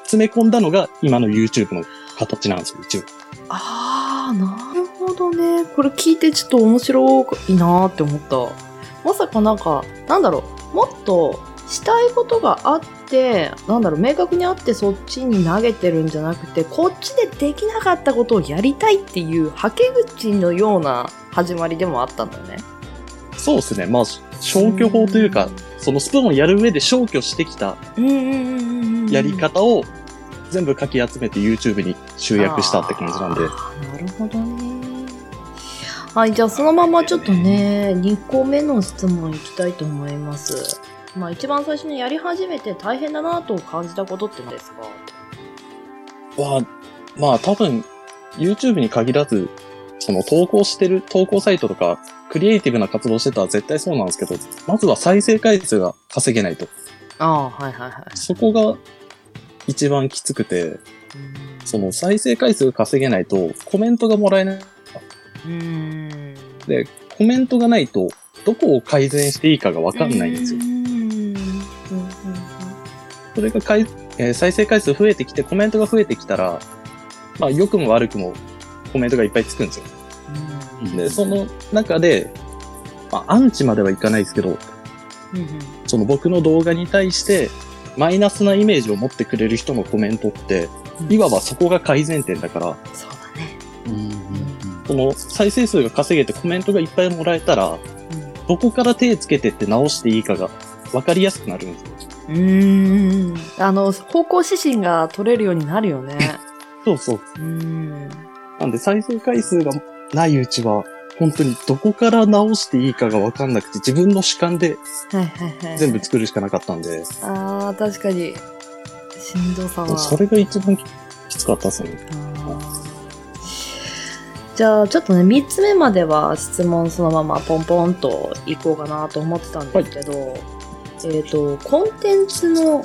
[SPEAKER 6] 詰め込んだのが今の YouTube の形なんですよ、一応。
[SPEAKER 1] ああ、なるほどね。これ聞いてちょっと面白いなーって思った。まさかなんか、なんだろう、もっとしたいことがあって、なんだろう、明確にあってそっちに投げてるんじゃなくて、こっちでできなかったことをやりたいっていう、はけ口のような始まりでもあったんだよね。
[SPEAKER 6] そうですね。まあ、消去法というか、そのスプーンをやる上で消去してきた。やり方を全部かき集めて YouTube に集約したって感じなんで。
[SPEAKER 1] なるほどね。はい、じゃあそのままちょっとね、2個目の質問いきたいと思います。まあ一番最初にやり始めて大変だなと感じたことって何ですか？
[SPEAKER 6] は、まあ多分、YouTube に限らず、その投稿してる投稿サイトとか、クリエイティブな活動してたら絶対そうなんですけど、まずは再生回数が稼げないと。
[SPEAKER 1] ああ、はいはいはい。
[SPEAKER 6] そこが一番きつくて、その再生回数が稼げないとコメントがもらえない。
[SPEAKER 1] うーん。
[SPEAKER 6] で、コメントがないと、どこを改善していいかがわかんないんですよそれがかい、えー再生回数増えてきて、コメントが増えてきたら、まあ、良くも悪くもコメントがいっぱいつくんですよ。
[SPEAKER 1] うんうん
[SPEAKER 6] で、その中で、まあ、アンチまではいかないですけど、
[SPEAKER 1] うんうん
[SPEAKER 6] その僕の動画に対して、マイナスなイメージを持ってくれる人のコメントって、いわばそこが改善点だから、
[SPEAKER 1] そうだね。
[SPEAKER 6] その再生数が稼げてコメントがいっぱいもらえたら、どこから手つけてって直していいかが分かりやすくなるんですよ。
[SPEAKER 1] うん。うーん。あの、方向指針が取れるようになるよね。
[SPEAKER 6] そうそう。
[SPEAKER 1] うん。
[SPEAKER 6] なんで再生回数がないうちは、本当にどこから直していいかが分かんなくて、自分の主観で
[SPEAKER 1] はいはいはい。
[SPEAKER 6] 全部作るしかなかったんで、
[SPEAKER 1] ああ、確かに。しんどさは。
[SPEAKER 6] それが一番ききつかったですね。
[SPEAKER 1] じゃあ、ちょっとね、3つ目までは質問そのままポンポンといこうかなと思ってたんですけど、えっ、と、コンテンツの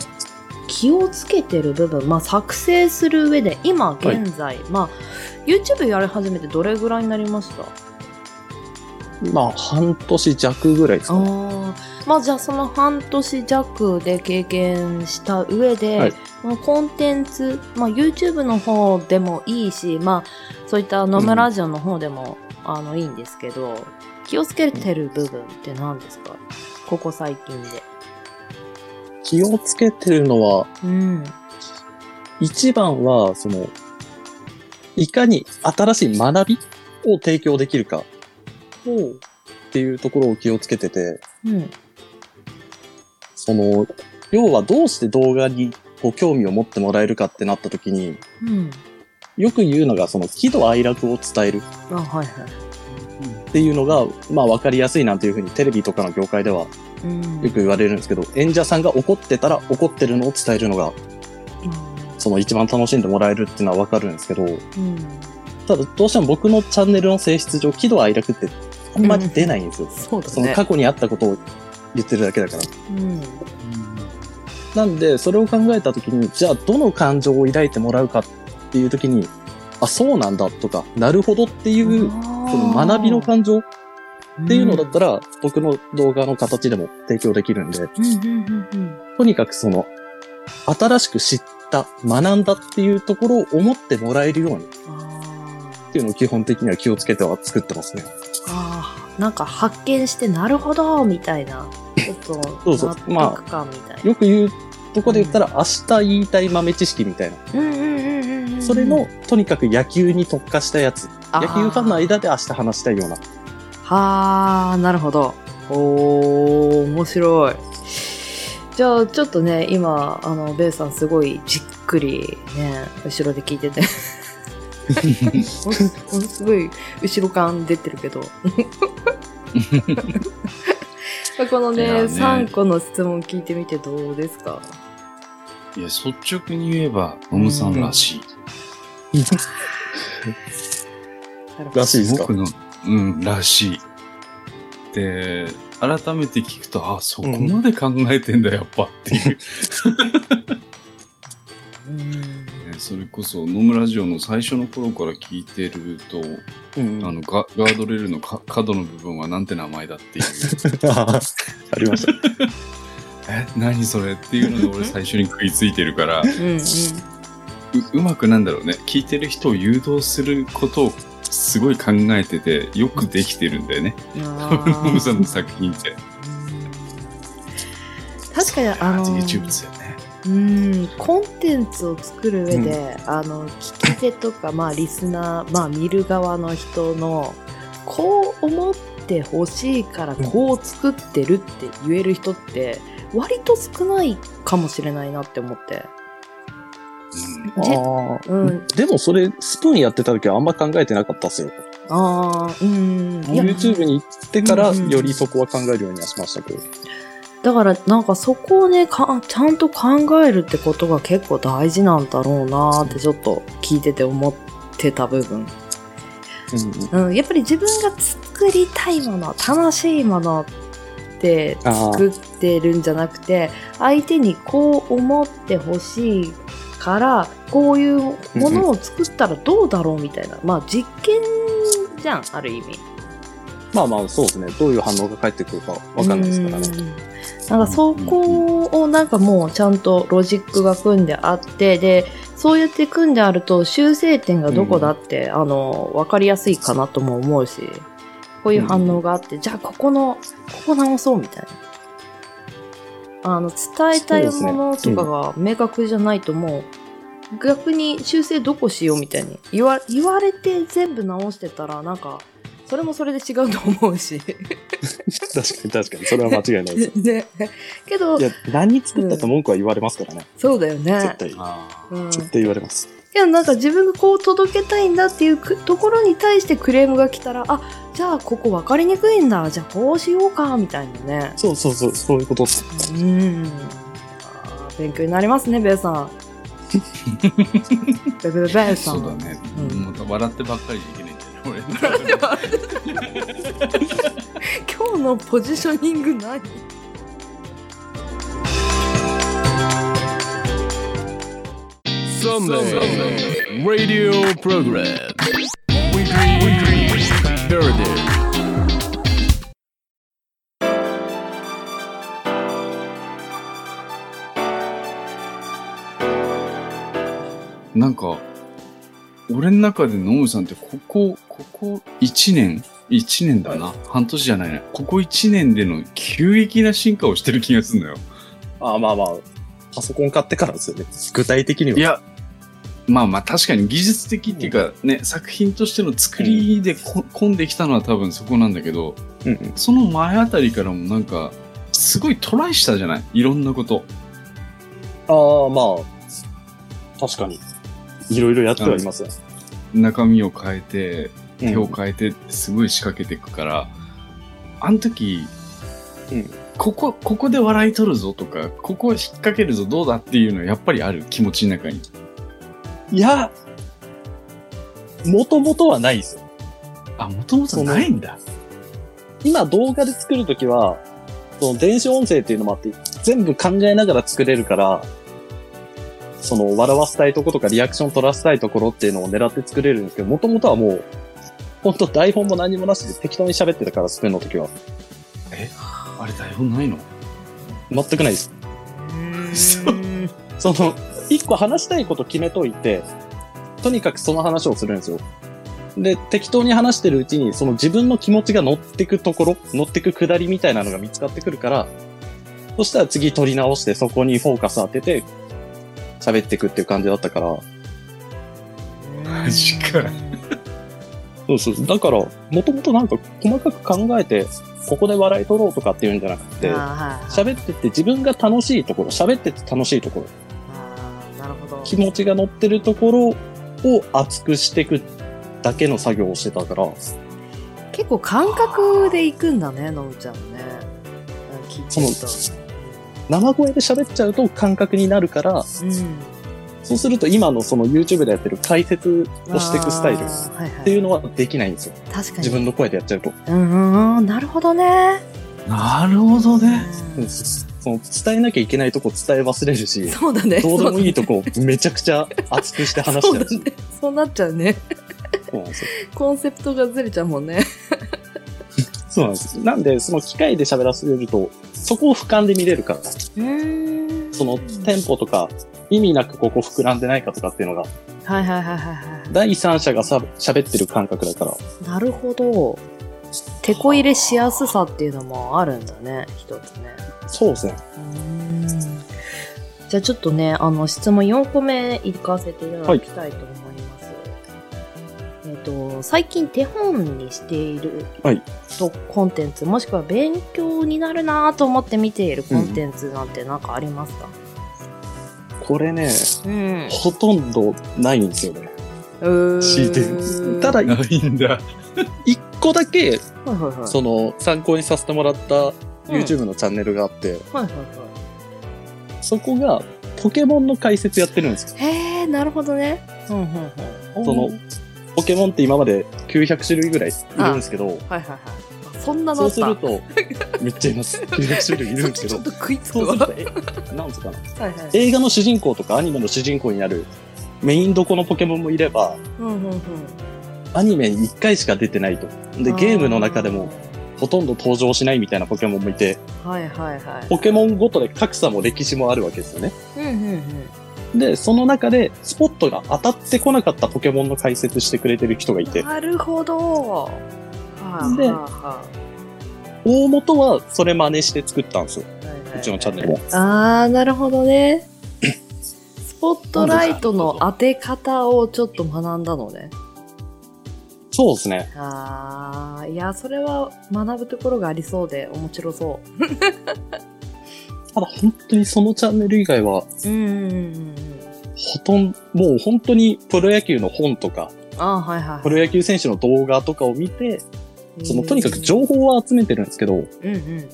[SPEAKER 1] 気をつけてる部分、まあ、作成する上で、今現在、まあ、YouTube やり始めてどれぐらいになりました？
[SPEAKER 6] まあ、半年弱ぐらいですかね。
[SPEAKER 1] まあじゃあその半年弱で経験した上で、
[SPEAKER 6] はい。
[SPEAKER 1] このコンテンツ、まあ、YouTube の方でもいいし、まあ、そういったノムラジオの方でも、あのいいんですけど気をつけてる部分って何ですか？ここ最近で。
[SPEAKER 6] 気をつけてるのは、
[SPEAKER 1] うん。
[SPEAKER 6] 一番は、その、いかに新しい学びを提供できるか。っていうところを気をつけてて、
[SPEAKER 1] うん。
[SPEAKER 6] その、要はどうして動画にこう興味を持ってもらえるかってなった時に、
[SPEAKER 1] うん。
[SPEAKER 6] よく言うのが、その喜怒哀楽を伝える
[SPEAKER 1] あ、はいはい。
[SPEAKER 6] っていうのが、まあ分かりやすいなんていうふうにテレビとかの業界では
[SPEAKER 1] うん。
[SPEAKER 6] よく言われるんですけど、演者さんが怒ってたら怒ってるのを伝えるのが、その一番楽しんでもらえるっていうのは分かるんですけど、
[SPEAKER 1] うん。
[SPEAKER 6] ただどうしても僕のチャンネルの性質上、喜怒哀楽ってあんまり出ないんですよ。
[SPEAKER 1] そ
[SPEAKER 6] の過去にあったことを言ってるだけだから。
[SPEAKER 1] うん。
[SPEAKER 6] なんで、それを考えたときに、じゃあどの感情を抱いてもらうかっていうときに、あ、そうなんだとか、なるほどっていう、その学びの感情っていうのだったら、僕の動画の形でも提供できるんで、
[SPEAKER 1] うんうんうんうん
[SPEAKER 6] とにかくその、新しく知った、学んだっていうところを思ってもらえるようにっ
[SPEAKER 1] あ
[SPEAKER 6] ていうのを基本的には気をつけては作ってますね。
[SPEAKER 1] ーあーなんか発見してなるほどみたいなちょっと
[SPEAKER 6] そうそう
[SPEAKER 1] 納得感みたいな、
[SPEAKER 6] よく言うとこで言ったら、明日言いたい豆知識みたいな。
[SPEAKER 1] うんうんうんうんうん
[SPEAKER 6] それの、とにかく野球に特化したやつ。野球ファンの間で明日話したいような。
[SPEAKER 1] はあなるほど。おー面白い。じゃあちょっとね今あのベイさんすごいじっくりね後ろで聞いてて。ものすごい後ろ感出てるけど。このね
[SPEAKER 4] ね。
[SPEAKER 1] 3個の質問聞いてみてどうですか？
[SPEAKER 4] いや、率直に言えば、ノムさんらしい。
[SPEAKER 6] らしいですか？
[SPEAKER 4] 僕の、うん、らしい。で、改めて聞くと、あ、そこまで考えてんだ、やっぱっていう。それこそ、野村ラジオの最初の頃から聞いてると、
[SPEAKER 6] うん。
[SPEAKER 4] あのガガードレールのか角の部分はなんて名前だっていう、
[SPEAKER 6] ありました。
[SPEAKER 4] え、何それっていうのが俺最初に食いついてるから、
[SPEAKER 1] うんう
[SPEAKER 4] まくなんだろうね、聞いてる人を誘導することをすごい考えてて、よくできてるんだよね、
[SPEAKER 1] あ
[SPEAKER 4] ノムさん
[SPEAKER 1] ー
[SPEAKER 4] の作品って。
[SPEAKER 1] 確かにあの
[SPEAKER 4] YouTube ですよね。
[SPEAKER 1] うんコンテンツを作る上で、あの聞き手とか、まあ、リスナー、まあ、見る側の人のこう思ってほしいからこう作ってるって言える人って割と少ないかもしれないなって思って。
[SPEAKER 6] あー。
[SPEAKER 1] うん、
[SPEAKER 6] でもそれ、スプーンやってた時はあんま考えてなかったっすよ。
[SPEAKER 1] ああうん。
[SPEAKER 6] YouTube に行ってから、
[SPEAKER 1] うんうん。
[SPEAKER 6] よりそこは考えるようにはしましたけど。
[SPEAKER 1] だからなんかそこをねかちゃんと考えるってことが結構大事なんだろうなってちょっと聞いてて思ってた部分。
[SPEAKER 6] うん
[SPEAKER 1] うん、やっぱり自分が作りたいもの楽しいものって作ってるんじゃなくて相手にこう思ってほしいからこういうものを作ったらどうだろうみたいな、まあ実験じゃんある意味。
[SPEAKER 6] まあまあ、そうですね。どういう反応が返ってくるかわかんないですからね。
[SPEAKER 1] うんなんかそこをなんかもうちゃんとロジックが組んであってでそうやって組んであると修正点がどこだって、あの分かりやすいかなとも思うしこういう反応があって、じゃあここのここ直そうみたいなあの伝えたいものとかが明確じゃないともう逆に修正どこしようみたいに言わ言われて全部直してたらなんかそれもそれで違うと思うし。
[SPEAKER 6] 確かに確かに。それは間違いないです。
[SPEAKER 1] ね、けど
[SPEAKER 6] いや、何作ったって文句は言われますからね。
[SPEAKER 1] そうだよね
[SPEAKER 6] 絶。対。
[SPEAKER 4] あ
[SPEAKER 1] うん、
[SPEAKER 6] 絶対言われます。
[SPEAKER 1] けどなんか自分がこう届けたいんだっていうくところに対してクレームが来たらあじゃあここ分かりにくいんだ。じゃあこうしようかみたいなね。
[SPEAKER 6] そうそうそう、そういうことです。
[SPEAKER 1] うん。あー勉強になりますねベイさん。ベベベベさん。
[SPEAKER 4] そうだね。
[SPEAKER 1] うん
[SPEAKER 4] また笑ってばっかりじゃいけないんだよね、俺。
[SPEAKER 1] 今日のポジショニング何？
[SPEAKER 3] Sunday Radio Program. Weekly, weekly, Verde.
[SPEAKER 4] なんか、俺の中でノムさんってここ、ここ1年 ?1 年だな。半年じゃないな。ここ1年での急激な進化をしてる気がするのよ。
[SPEAKER 6] ああ、まあまあ、パソコン買ってからですよね。具体的には。
[SPEAKER 4] いや、まあまあ確かに技術的っていうかね、作品としての作りでこ、込んできたのは多分そこなんだけど、
[SPEAKER 6] うんうん。
[SPEAKER 4] その前あたりからもなんか、すごいトライしたじゃない？いろんなこと。
[SPEAKER 6] ああ、まあ、確かに。いろいろやってはいますね。
[SPEAKER 4] 中身を変えて、手を
[SPEAKER 6] うん
[SPEAKER 4] 変えて、すごい仕掛けていくから、あの時、
[SPEAKER 6] うん
[SPEAKER 4] ここ、ここで笑い取るぞとか、ここ引っ掛けるぞどうだっていうのはやっぱりある気持ちの中に。
[SPEAKER 6] いや、もともとはないですよ。
[SPEAKER 4] あ、もともとないんだ。
[SPEAKER 6] 今動画で作るときは、その電子音声っていうのもあって、全部考えながら作れるから、その笑わせたいところとかリアクション取らせたいところっていうのを狙って作れるんですけど、もともとはもう、本当台本も何もなしで適当に喋ってたから、スプーンの時は。
[SPEAKER 4] あれ台本ないの？
[SPEAKER 6] 全くないです。その、一個話したいこと決めといて、とにかくその話をするんですよ。で、適当に話してるうちに、その自分の気持ちが乗ってくところ、乗ってく下りみたいなのが見つかってくるから、そしたら次取り直してそこにフォーカス当てて、喋ってくっていう感じだったから、
[SPEAKER 4] マジか。
[SPEAKER 6] そうそう。だから、もともとなんか細かく考えて、ここで笑い取ろうとかっていうんじゃなくて、喋ってって自分が楽しいところ、喋ってて楽しいところ、
[SPEAKER 1] あーなるほど。
[SPEAKER 6] 気持ちが乗ってるところを熱くしていくだけの作業をしてたから、
[SPEAKER 1] 結構感覚で行くんだね、のぶちゃんね。聞いてると。
[SPEAKER 6] 生声で喋っちゃうと感覚になるから、
[SPEAKER 1] うん。
[SPEAKER 6] そうすると今のその YouTube でやってる解説をしていくスタイルっ
[SPEAKER 1] あーはいはい
[SPEAKER 6] ていうのはできないんですよ。
[SPEAKER 1] 確かに。
[SPEAKER 6] 自分の声でやっちゃうと。
[SPEAKER 1] うんうんうん、なるほどね。
[SPEAKER 4] なるほどね。
[SPEAKER 1] うん
[SPEAKER 6] その伝えなきゃいけないとこ伝え忘れるし、
[SPEAKER 1] そうだね。
[SPEAKER 6] どうでもいいとこめちゃくちゃ熱くして話しちゃうし。
[SPEAKER 1] そうだね。そうなっちゃうね。
[SPEAKER 6] そうなんですよ。
[SPEAKER 1] コンセプトがずれちゃうもんね。
[SPEAKER 6] そうなんです。なんで、その機械で喋らせると、そこを俯瞰で見れるから、
[SPEAKER 1] うん
[SPEAKER 6] そのテンポとか、意味なくここ膨らんでないかとかっていうのが、
[SPEAKER 1] はいはいはいはいは
[SPEAKER 6] 第三者がさ喋ってる感覚だから、
[SPEAKER 1] い。なるほど。手こ入れしやすさっていうのもあるんだね、一つね。
[SPEAKER 6] そうですね。
[SPEAKER 1] うんじゃあちょっとね、あの、質問4個目いかせていただきたいと思います。と、最近手本にしている、
[SPEAKER 6] はい
[SPEAKER 1] とコンテンツ、もしくは勉強になるなと思って見ているコンテンツなんて何かありますか？
[SPEAKER 6] これね、
[SPEAKER 1] うん。
[SPEAKER 6] ほとんどないんですよね。
[SPEAKER 1] う
[SPEAKER 6] 強いただ、
[SPEAKER 4] ないんだ。
[SPEAKER 6] 一個だけ、
[SPEAKER 1] はいはいはい。
[SPEAKER 6] その、参考にさせてもらった YouTube のチャンネルがあって、
[SPEAKER 1] はいはいは
[SPEAKER 6] そこが、ポケモンの解説やってるんですよ。
[SPEAKER 1] い。へえ、なるほどね。うんうんうん。
[SPEAKER 6] その、ポケモンって今まで900種類ぐらいいるんですけど、
[SPEAKER 1] はいはいはい。あそんな
[SPEAKER 6] そう
[SPEAKER 1] のあった
[SPEAKER 6] すると、めっちゃいます。900種類いるんですけど
[SPEAKER 1] ちょっ、と食いつくわ。
[SPEAKER 6] そうすると、え、なんつうかな。
[SPEAKER 1] はいはい。
[SPEAKER 6] 映画の主人公とかアニメの主人公になるメインどこのポケモンもいれば、
[SPEAKER 1] うんうんうん。
[SPEAKER 6] アニメに1回しか出てないと。で、ゲームの中でもほとんど登場しないみたいなポケモンもいて、
[SPEAKER 1] はいはいはい。
[SPEAKER 6] ポケモンごとで格差も歴史もあるわけですよね。
[SPEAKER 1] うんうん
[SPEAKER 6] で、その中でスポットが当たってこなかったポケモンの解説してくれてる人がい
[SPEAKER 1] うん。
[SPEAKER 6] て、
[SPEAKER 1] なるほど。はあ、
[SPEAKER 6] で大元はそれ真似して作ったんですよ。
[SPEAKER 1] う
[SPEAKER 6] ちのチャンネルも。
[SPEAKER 1] あー、なるほどね。スポットライトの当て方をちょっと学んだのね。
[SPEAKER 6] そうですね。
[SPEAKER 1] あー、いや、それは学ぶところがありそうで面白そ
[SPEAKER 6] ただ本当にそのチャンネル以外は。ほとんど、もう本当にプロ野球の本とか、
[SPEAKER 1] あー、はいはいはい。
[SPEAKER 6] プロ野球選手の動画とかを見て、そのとにかく情報は集めてるんですけど、
[SPEAKER 1] うんうん。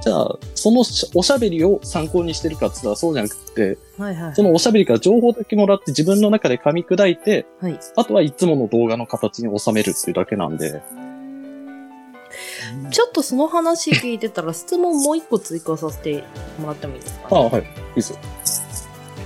[SPEAKER 6] じゃあ、そのしおしゃべりを参考にしてるかって言ったらそうじゃなくて、
[SPEAKER 1] はいはい。
[SPEAKER 6] そのおしゃべりから情報だけもらって自分の中で噛み砕いて、
[SPEAKER 1] はい。
[SPEAKER 6] あとはいつもの動画の形に収めるっていうだけなんで、
[SPEAKER 1] ちょっとその話聞いてたら質問もう一個追加させてもらってもいいですか、
[SPEAKER 6] ああ、はい。いいですよ。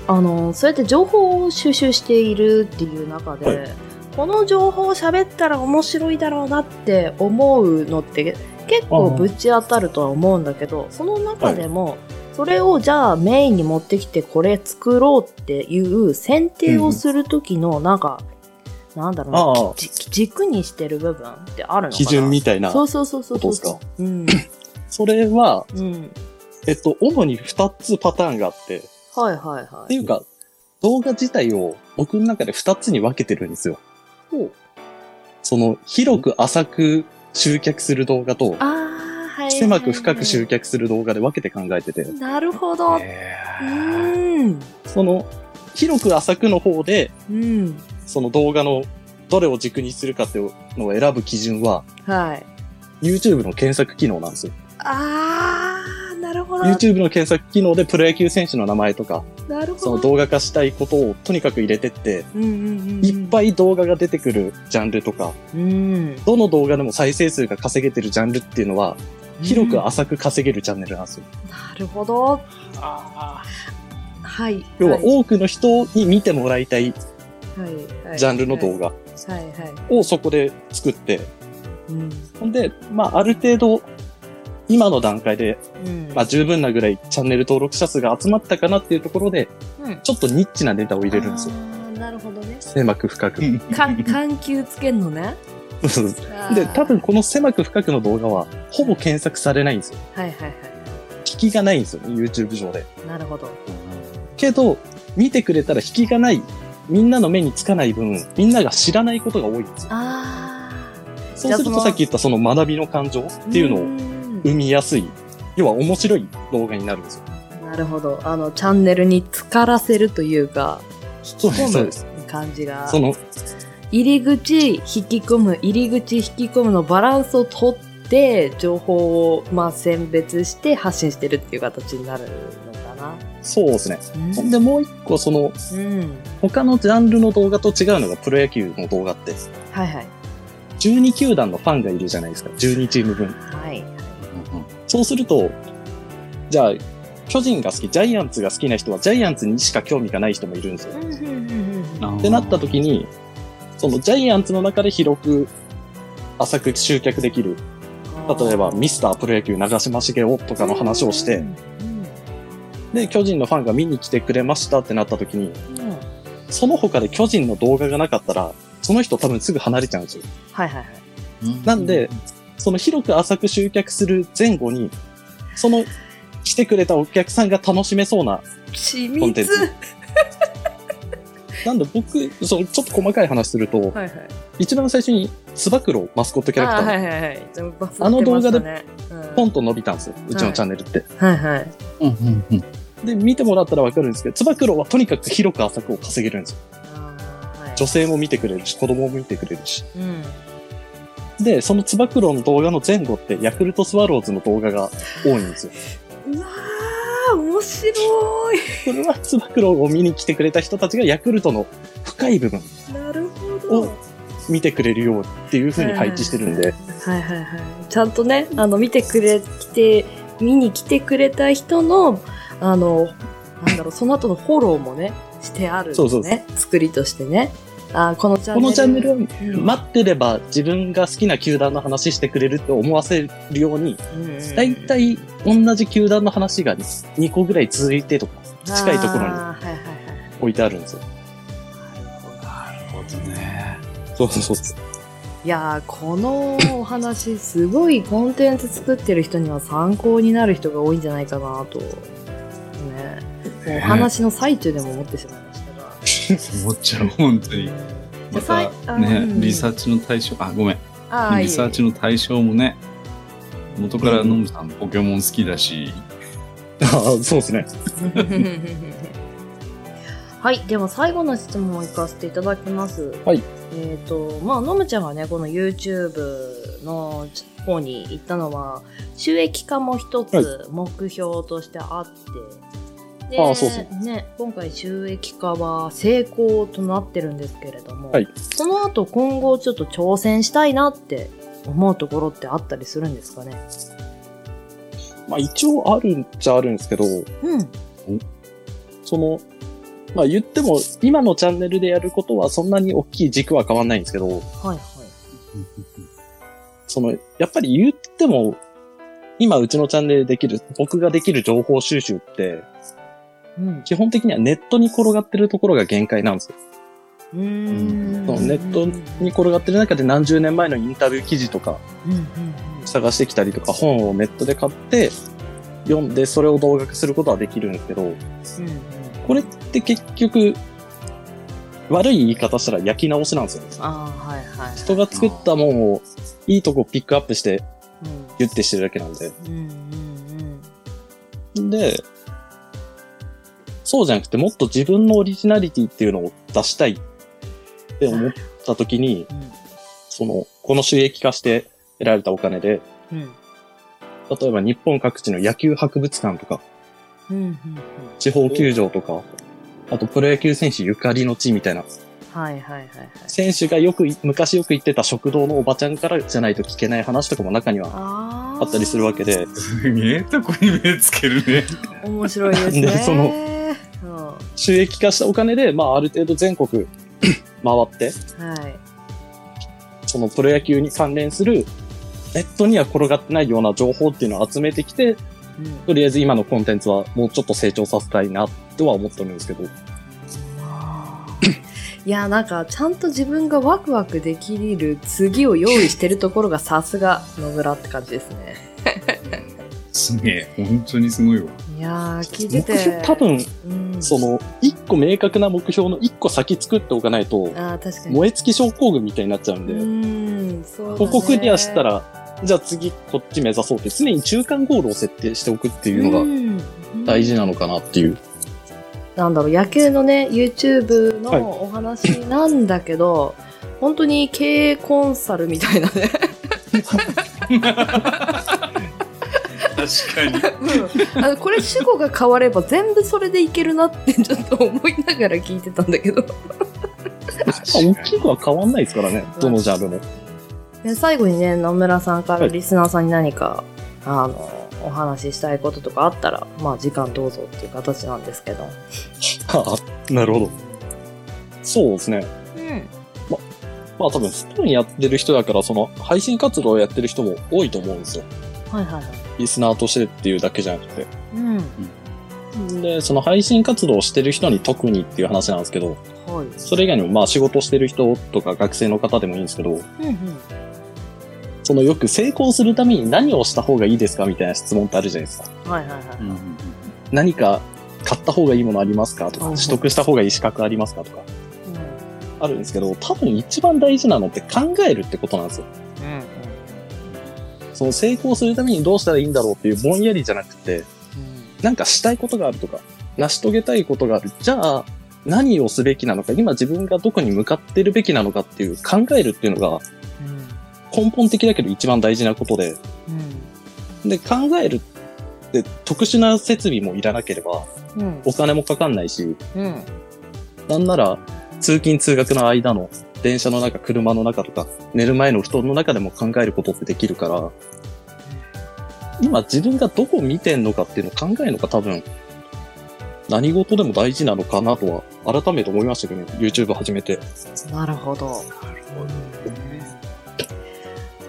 [SPEAKER 1] あの、そうやって情報を収集しているっていう中で、
[SPEAKER 6] はい。
[SPEAKER 1] この情報を喋ったら面白いだろうなって思うのって結構ぶち当たるとは思うんだけど、その中でも、それをじゃあメインに持ってきてこれ作ろうっていう選定をする時のなんか、なんだろうじ軸にしてる部分ってあるのかな？
[SPEAKER 6] 基準みたいな。
[SPEAKER 1] そうそうそうそうそう
[SPEAKER 6] ことですか？
[SPEAKER 1] うん。
[SPEAKER 6] それは、
[SPEAKER 1] うん。
[SPEAKER 6] えっと、主に2つパターンがあって、
[SPEAKER 1] はいはいは
[SPEAKER 6] っていうか、動画自体を僕の中で2つに分けてるんですよ。
[SPEAKER 1] ほう
[SPEAKER 6] その、広く浅く集客する動画と、
[SPEAKER 1] ああ、はい。
[SPEAKER 6] 狭く深く集客する動画で分けて考えてて、
[SPEAKER 1] なるほど。うーん。
[SPEAKER 6] その、広く浅くの方で、
[SPEAKER 1] うん。
[SPEAKER 6] その動画のどれを軸にするかっていうのを選ぶ基準は、
[SPEAKER 1] はい。
[SPEAKER 6] YouTube の検索機能なんですよ。
[SPEAKER 1] ああ、なるほど。
[SPEAKER 6] YouTube の検索機能でプロ野球選手の名前とか、
[SPEAKER 1] なるほど。
[SPEAKER 6] その動画化したいことをとにかく入れてって、
[SPEAKER 1] うんうんうん。
[SPEAKER 6] いっぱい動画が出てくるジャンルとか、
[SPEAKER 1] うん。
[SPEAKER 6] どの動画でも再生数が稼げてるジャンルっていうのは、広く浅く稼げるチャンネルなんですよ。
[SPEAKER 1] なるほど。はい。
[SPEAKER 6] 要は多くの人に見てもらいたい
[SPEAKER 1] はいはい
[SPEAKER 6] ジャンルの動画。をそこで作って、
[SPEAKER 1] うん。
[SPEAKER 6] ほんで、まあある程度、今の段階で、
[SPEAKER 1] うん。
[SPEAKER 6] まあ十分なぐらいチャンネル登録者数が集まったかなっていうところで、
[SPEAKER 1] うん
[SPEAKER 6] ちょっとニッチなネタを入れるんですよ。
[SPEAKER 1] なるほどね。
[SPEAKER 6] 狭く深く。
[SPEAKER 1] か、緩急つけんのね。
[SPEAKER 6] で、多分この狭く深くの動画は、ほぼ検索されないんですよ。
[SPEAKER 1] はいはいは
[SPEAKER 6] 引きがないんですよね、YouTube 上で。
[SPEAKER 1] い。なるほど。
[SPEAKER 6] けど、見てくれたら引きがない、みんなの目につかない分、みんなが知らないことが多いんですよ。
[SPEAKER 1] あ
[SPEAKER 6] そうするとさっき言ったその学びの感情っ
[SPEAKER 1] あ。
[SPEAKER 6] ていうのを
[SPEAKER 1] ん
[SPEAKER 6] 生みやすい、要は面白い動画になるんですよ。
[SPEAKER 1] なるほど。あの、チャンネルに浸からせるというか、
[SPEAKER 6] そうです、そうです。
[SPEAKER 1] 感じが。
[SPEAKER 6] その、
[SPEAKER 1] 入り口引き込む入り口引き込むのバランスをとって情報をまあ選別して発信してるっていう形になるのかな。
[SPEAKER 6] そうですね。
[SPEAKER 1] うん
[SPEAKER 6] ほんでもう一個その、
[SPEAKER 1] うん。
[SPEAKER 6] 他のジャンルの動画と違うのがプロ野球の動画って、
[SPEAKER 1] はいはい。
[SPEAKER 6] 12球団のファンがいるじゃないですか。12チーム分。
[SPEAKER 1] はい。
[SPEAKER 6] そうすると、じゃあ、巨人が好き、ジャイアンツが好きな人は、ジャイアンツにしか興味がない人もいるんですよ。
[SPEAKER 1] うんうんうんうん
[SPEAKER 6] ってなった時に、そのジャイアンツの中で広く、浅く集客できる。例えば、ミスタープロ野球長嶋茂雄とかの話をして、
[SPEAKER 1] うん
[SPEAKER 6] で、巨人のファンが見に来てくれましたってなった時に、
[SPEAKER 1] うんうん
[SPEAKER 6] その他で巨人の動画がなかったら、その人多分すぐ離れちゃうんですよ。
[SPEAKER 1] はいはいはい。
[SPEAKER 6] なんで、その広く浅く集客する前後に、その来てくれたお客さんが楽しめそうな
[SPEAKER 1] 緻
[SPEAKER 6] コンテン
[SPEAKER 1] 密
[SPEAKER 6] ツ。なんで僕、そのちょっと細かい話すると、
[SPEAKER 1] はいはい。
[SPEAKER 6] 一番最初につば九郎マスコットキャラクターの
[SPEAKER 1] あはいはいはい。でもバズって
[SPEAKER 6] あの動画でポンと伸びたんですよ。うちのチャンネルって。
[SPEAKER 1] はいはい。
[SPEAKER 4] うんうんうん
[SPEAKER 6] で、見てもらったらわかるんですけど、つば九郎はとにかく広く浅くを稼げるんですよ。
[SPEAKER 1] はい
[SPEAKER 6] 女性も見てくれるし、子供も見てくれるし。
[SPEAKER 1] うん。
[SPEAKER 6] で、そのつば九郎の動画の前後って、ヤクルトスワローズの動画が多いんですよ。
[SPEAKER 1] うわー、面白い。
[SPEAKER 6] それはつば九郎を見に来てくれた人たちがヤクルトの深い部分を見てくれるようっていう風に配置してるんで、
[SPEAKER 1] はいはいはい。ちゃんとね、あの、見てくれ、来て、見に来てくれた人の、あの、なんだろう、その後のフォローもね、してあるんですね。
[SPEAKER 6] そうそう
[SPEAKER 1] 作りとしてね。あーこのチャン
[SPEAKER 6] こ
[SPEAKER 1] ネル。
[SPEAKER 6] のチャンネル待ってれば自分が好きな球団の話してくれるって思わせるように、
[SPEAKER 1] うんうん
[SPEAKER 6] だいたい同じ球団の話が2個ぐらい続いてとか、近いところに。置いてあるんですよ。
[SPEAKER 4] なるほどね。
[SPEAKER 6] そうそうそう。
[SPEAKER 1] いやーこのお話すごいコンテンツ作ってる人には参考になる人が多いんじゃないかなとねもうお話の最中でも思ってしまいましたが、
[SPEAKER 4] 思っちゃう、本当に。またねリサーチの対象、あ、ごめん。リサーチの対象もね、元からノムさんポケモン好きだし、
[SPEAKER 6] ああ、そうですね。
[SPEAKER 1] はい、では最後の質問を行かせていただきます。
[SPEAKER 6] はい。
[SPEAKER 1] えっ、と、まあ、のむちゃんがね、この YouTube の方に行ったのは、収益化も一つ目標としてあって、で
[SPEAKER 6] ああそうそう
[SPEAKER 1] ね、今回収益化は成功となってるんですけれども、
[SPEAKER 6] はい
[SPEAKER 1] その後今後ちょっと挑戦したいなって思うところってあったりするんですかね？
[SPEAKER 6] まあ一応あるっちゃあるんですけど、
[SPEAKER 1] うん。
[SPEAKER 6] その、まあ言っても、今のチャンネルでやることはそんなに大きい軸は変わんないんですけど、
[SPEAKER 1] はいはい。
[SPEAKER 6] その、やっぱり言っても、今うちのチャンネルでできる、僕ができる情報収集って、
[SPEAKER 1] うん。
[SPEAKER 6] 基本的にはネットに転がってるところが限界なんですよ。
[SPEAKER 1] うーん
[SPEAKER 6] そのネットに転がってる中で何十年前のインタビュー記事とか
[SPEAKER 1] うんうんうん
[SPEAKER 6] 探してきたりとか、本をネットで買って、読んでそれを動画化することはできるんですけど、
[SPEAKER 1] うん
[SPEAKER 6] これって結局、悪い言い方したら焼き直しなんですよね。
[SPEAKER 1] ああ、はいはい。
[SPEAKER 6] 人が作ったもんをいいとこピックアップして
[SPEAKER 1] うん
[SPEAKER 6] ギュッてしてるだけなんで。
[SPEAKER 1] うんうん
[SPEAKER 6] で、そうじゃなくてもっと自分のオリジナリティっていうのを出したいって思った時に、
[SPEAKER 1] うん
[SPEAKER 6] その、この収益化して得られたお金で、
[SPEAKER 1] うん
[SPEAKER 6] 例えば日本各地の野球博物館とか、
[SPEAKER 1] うんうんうん
[SPEAKER 6] 地方球場とか、あとプロ野球選手ゆかりの地みたいな、
[SPEAKER 1] はいはいはいはい。
[SPEAKER 6] 選手がよくい、昔よく行ってた食堂のおばちゃんからじゃないと聞けない話とかも中には
[SPEAKER 1] あ
[SPEAKER 6] あったりするわけで、
[SPEAKER 4] すげえとこに目つけるね。
[SPEAKER 1] あ。面白いですね。
[SPEAKER 6] でその
[SPEAKER 1] の、
[SPEAKER 6] 収益化したお金で、まあある程度全国 回って、
[SPEAKER 1] はい。
[SPEAKER 6] そのプロ野球に関連する、ネットには転がってないような情報っていうのを集めてきて、
[SPEAKER 1] うん。
[SPEAKER 6] とりあえず今のコンテンツはもうちょっと成長させたいなとは思ってるんですけど、
[SPEAKER 1] いやなんかちゃんと自分がワクワクできる次を用意してるところがさすが野村って感じですね
[SPEAKER 4] すげえ。本当にすごいわ。
[SPEAKER 1] いやー聞いて
[SPEAKER 6] 目
[SPEAKER 1] て
[SPEAKER 6] 標多分、
[SPEAKER 1] うん、
[SPEAKER 6] その、一個明確な目標の一個先作っておかないと、
[SPEAKER 1] あー確かに。
[SPEAKER 6] 燃え尽き症候群みたいになっちゃうんで、
[SPEAKER 1] うんそう
[SPEAKER 6] ここクリアしたら、じゃあ次こっち目指そうって常に中間ゴールを設定しておくっていうのが
[SPEAKER 1] うん。
[SPEAKER 6] 大事なのかなっていう。
[SPEAKER 1] なんだろう野球のね YouTube
[SPEAKER 6] はい
[SPEAKER 1] のお話なんだけど、本当に経営コンサルみたいなね
[SPEAKER 4] 確かに。
[SPEAKER 1] あのこれ主語が変われば全部それでいけるなって ちょっと思いながら聞いてたんだけど
[SPEAKER 6] 大きくは変わんないですからね、どのジャンルも。
[SPEAKER 1] で最後にね野村さんから
[SPEAKER 6] はい
[SPEAKER 1] リスナーさんに何か、あのお話ししたいこととかあったらまあ時間どうぞっていう形なんですけど
[SPEAKER 6] は あ、なるほど。そうですね。
[SPEAKER 1] うん
[SPEAKER 6] まあ多分スプーンやってる人だから、その配信活動をやってる人も多いと思うんですよ。
[SPEAKER 1] はいはいはい
[SPEAKER 6] リスナーとしてっていうだけじゃなくて。
[SPEAKER 1] うん。
[SPEAKER 6] で、その配信活動をしてる人に特にっていう話なんですけど、
[SPEAKER 1] はい。
[SPEAKER 6] それ以外にもまあ仕事してる人とか学生の方でもいいんですけど、
[SPEAKER 1] うんうん。
[SPEAKER 6] そのよく成功するために何をした方がいいですかみたいな質問ってあるじゃないですか。
[SPEAKER 1] はいはいはい
[SPEAKER 6] 何か買った方がいいものありますかとか、
[SPEAKER 1] うん
[SPEAKER 6] 取得した方がいい資格ありますかとか、あるんですけど、多分一番大事なのって考えるってことなんですよ。
[SPEAKER 1] うんうん
[SPEAKER 6] その成功するためにどうしたらいいんだろうっていうぼんやりじゃなくて、なんかしたいことがあるとか、成し遂げたいことがある。じゃあ、何をすべきなのか、今自分がどこに向かってるべきなのかっていう考えるっていうのが根本的だけど一番大事なことで、で、考えるって特殊な設備もいらなければ、お金もかかんないし、
[SPEAKER 1] うん。
[SPEAKER 6] なんなら通勤通学の間の電車の中、車の中とか、寝る前の布団の中でも考えることってできるから、今自分がどこ見てんのかっていうのを考えるのが多分、何事でも大事なのかなとは改めて思いましたけどね、YouTube 始めて。
[SPEAKER 1] なるほど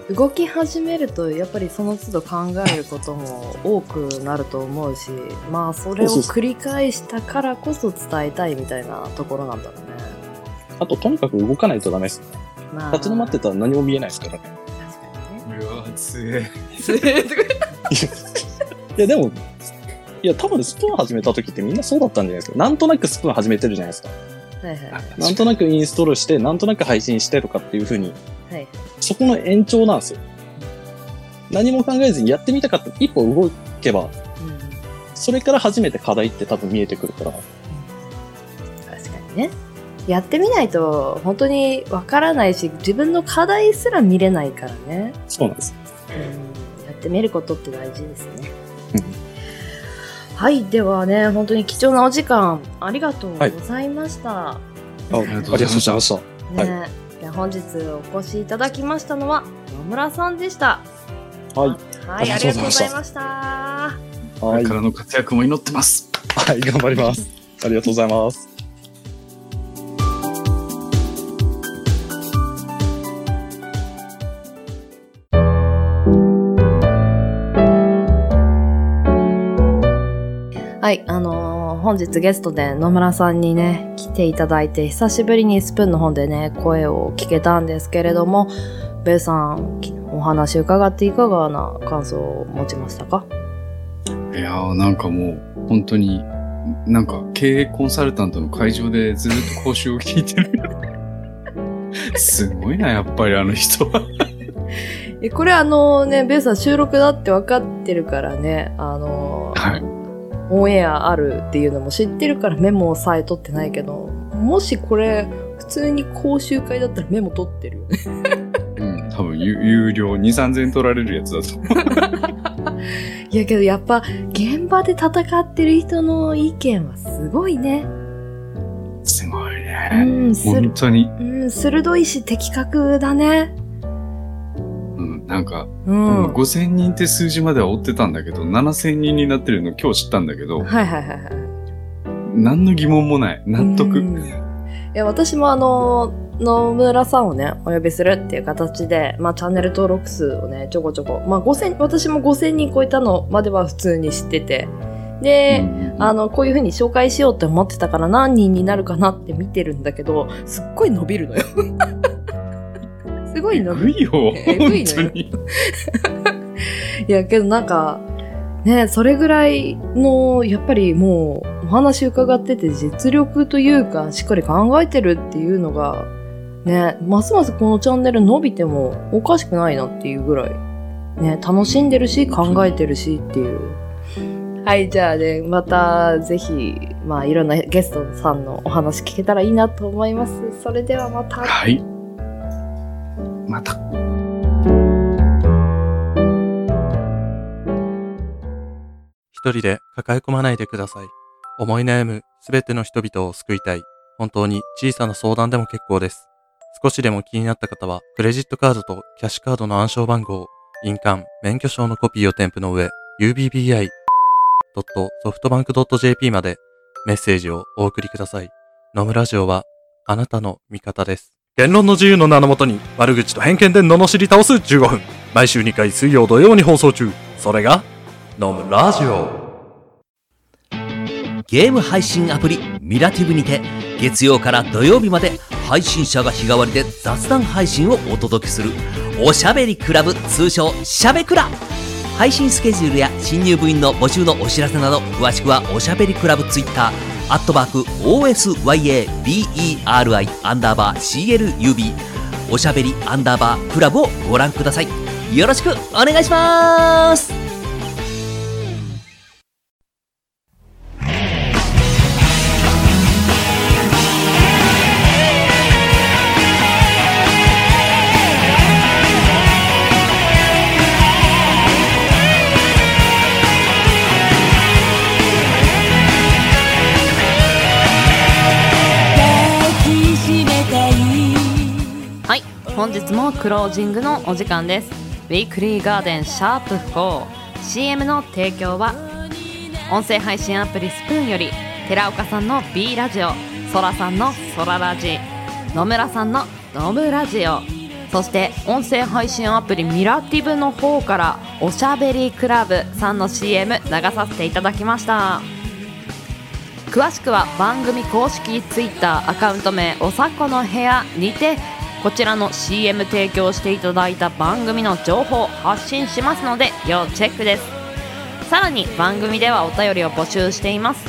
[SPEAKER 1] 動き始めるとやっぱりその都度考えることも多くなると思うしまあそれを繰り返したからこそ伝えたいみたいなところなんだろうね。
[SPEAKER 6] あと、とにかく動かないとダメです。
[SPEAKER 1] まあ、
[SPEAKER 6] 立ち止まってたら何も見えないですからね。
[SPEAKER 1] 確かにね。
[SPEAKER 4] うわ、強え。
[SPEAKER 6] いや、でも、いや、多分スプーン始めた時ってみんなそうだったんじゃないですか。なんとなくスプーン始めてるじゃないですか。
[SPEAKER 1] はいはいはい
[SPEAKER 6] なんとなくインストールして、なんとなく配信してとかっていう風に、
[SPEAKER 1] はい。
[SPEAKER 6] そこの延長なんですよ。何も考えずにやってみたかった。一歩動けば、
[SPEAKER 1] うん
[SPEAKER 6] それから初めて課題って多分見えてくるから。
[SPEAKER 1] 確かにね。やってみないと本当にわからないし自分の課題すら見れないからね。
[SPEAKER 6] そうなんです。
[SPEAKER 1] うんやってみることって大事ですね
[SPEAKER 6] うん。
[SPEAKER 1] はい、ではね、本当に貴重なお時間ありがとうございました。
[SPEAKER 6] あありがとうございました。はい
[SPEAKER 1] 本日お越しいただきましたのは野村さんでした。
[SPEAKER 6] はい。
[SPEAKER 1] はい、あ
[SPEAKER 6] あり
[SPEAKER 1] りがとうご
[SPEAKER 6] ざい
[SPEAKER 1] ました。
[SPEAKER 4] からの活躍も祈ってます。
[SPEAKER 6] はい、頑張ります。ありがとうございます。
[SPEAKER 1] 本日ゲストで野村さんにね、来ていただいて、久しぶりにスプーンの方でね、声を聞けたんですけれども、ベイさん、お話伺っていかがな感想を持ちましたか？
[SPEAKER 4] いやーなんかもう本当になんか経営コンサルタントの会場でずっと講習を聞いてる すごいなやっぱりあの人。は
[SPEAKER 1] え、これあのね、ベースさん収録だって分かってるからね、あの、
[SPEAKER 4] はい
[SPEAKER 1] オンエアあるっていうのも知ってるからメモをさえ取ってないけど、もしこれ、普通に講習会だったらメモ取ってるよね。
[SPEAKER 4] うん多分有有料2 3千円取られるやつだと思う
[SPEAKER 1] いやけどやっぱ、現場で戦ってる人の意見はすごいね。
[SPEAKER 4] すごいうね、
[SPEAKER 1] ん、する、
[SPEAKER 4] 本当に、
[SPEAKER 1] うん、鋭いし的確だね。
[SPEAKER 4] うん、なんか、
[SPEAKER 1] うん。
[SPEAKER 4] 5000人って数字までは追ってたんだけど7000人になってるの今日知ったんだけど
[SPEAKER 1] はいはいはいはい。
[SPEAKER 4] 何の疑問もない納得、
[SPEAKER 1] うんいや、私もあの、野村さんをね、お呼びするっていう形で、まあ、チャンネル登録数をね、ちょこちょこ、まあ、5000、私も5000人超えたのまでは普通に知ってて、で、
[SPEAKER 4] うん
[SPEAKER 1] あの、こういう風に紹介しようって思ってたから何人になるかなって見てるんだけど、すっごい伸びるのよ。すごい伸びる。
[SPEAKER 4] えぐいよ
[SPEAKER 1] えぐいのよ いや、けどなんか、ね、それぐらいの、やっぱりもう、お話伺ってて実力というか、しっかり考えてるっていうのが、ね、ますますこのチャンネル伸びてもおかしくないなっていうぐらい、ね、楽しんでるし、考えてるしっていう。はい、じゃあね、またぜひ、まあいろんなゲストさんのお話聞けたらいいなと思います。それではまた。
[SPEAKER 4] はいまた
[SPEAKER 7] 一人で抱え込まないでください。思い悩むすべての人々を救いたい。本当に小さな相談でも結構です。少しでも気になった方は、クレジットカードとキャッシュカードの暗証番号、印鑑、免許証のコピーを添付の上、ubbi.softbank.jp までメッセージをお送りください。野村ラジオはあなたの味方です。言論の自由の名のもとに悪口と偏見で罵り倒す15分。毎週2回水曜土曜に放送中。それが、野村ラジオ。
[SPEAKER 8] ゲーム配信アプリミラティブにて月曜から土曜日まで配信者が日替わりで雑談配信をお届けするおしゃべりクラブ通称しゃべクラ配信スケジュールや新入部員の募集のお知らせなど詳しくはおしゃべりクラブツイッターアットマーク OSYABERI アンダーバー CLUB おしゃべりアンダーバークラブをご覧ください。よろしくお願いします。
[SPEAKER 1] クロージングのお時間です。ウィークリーガーデンシャープ 4CM の提供は音声配信アプリスプーンより寺岡さんの B ラジオ、ソラさんのソララジ、野村さんのノムラジオ、そして音声配信アプリミラティブの方からおしゃべりクラブさんの CM 流させていただきました。詳しくは番組公式 Twitter アカウント名おさこの部屋にてこちらの CM 提供していただいた番組の情報を発信しますので要チェックです。さらに番組ではお便りを募集しています。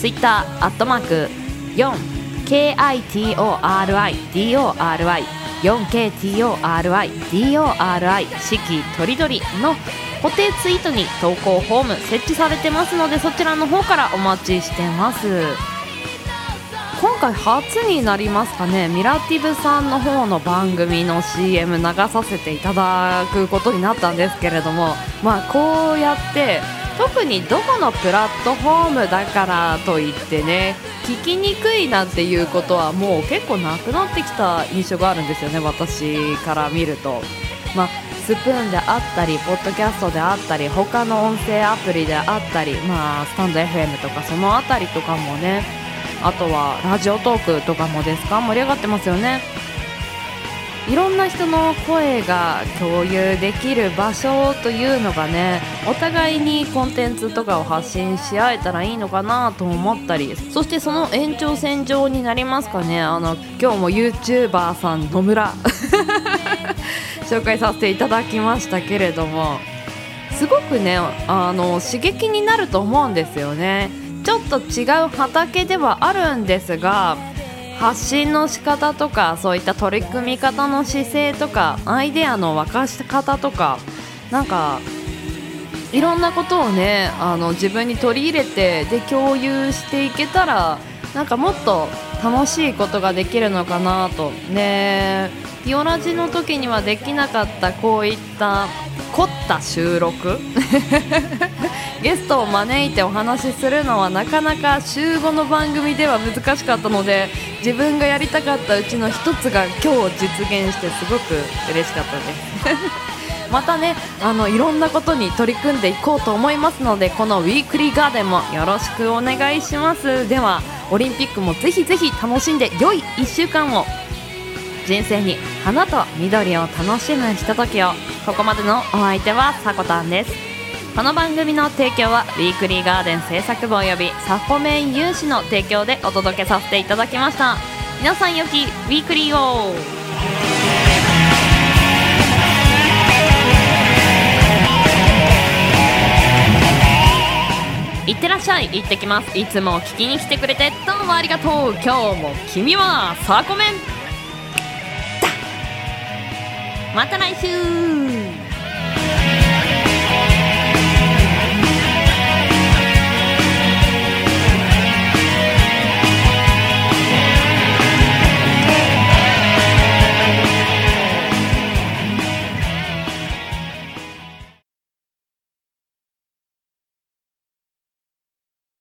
[SPEAKER 1] Twitter アットマーク 4KITORIDORI 4KTORIDORI 四季とりどりの固定ツイートに投稿フォーム設置されてますのでそちらの方からお待ちしてます。今回初になりますかねミラティブさんの方の番組の CM 流させていただくことになったんですけれどもまあこうやって特にどこのプラットフォームだからといってね聞きにくいなんていうことはもう結構なくなってきた印象があるんですよね私から見ると。まあスプーンであったり、ポッドキャストであったり、他の音声アプリであったり、まあ、スタンド FM とかそのあたりとかもね、あとはラジオトークとかもですか？盛り上がってますよね。いろんな人の声が共有できる場所というのがねお互いにコンテンツとかを発信し合えたらいいのかなと思ったりそしてその延長線上になりますかね。あの今日も YouTuber さん野村 紹介させていただきましたけれどもすごくねあの刺激になると思うんですよね。ちょっと違う畑ではあるんですが発信の仕方とかそういった取り組み方の姿勢とかアイデアの沸かし方とかなんかいろんなことをねあの自分に取り入れてで共有していけたらなんかもっと楽しいことができるのかなと。ね。ピオラジの時にはできなかったこういった凝った収録。ゲストを招いてお話しするのはなかなか週5の番組では難しかったので自分がやりたかったうちの一つが今日実現してすごく嬉しかったです。またねあのいろんなことに取り組んでいこうと思いますのでこのウィークリーガーデンもよろしくお願いします。ではオリンピックもぜひぜひ楽しんで良い1週間を。人生に花と緑を楽しむひとときを。ここまでのお相手はさこたんです。この番組の提供はウィークリーガーデン制作部およびサコメン有志の提供でお届けさせていただきました。皆さんよきウィークリーを。いってらっしゃい。行ってきます。いつも聞きに来てくれてどうもありがとう。今日も君はサコメンまた来週。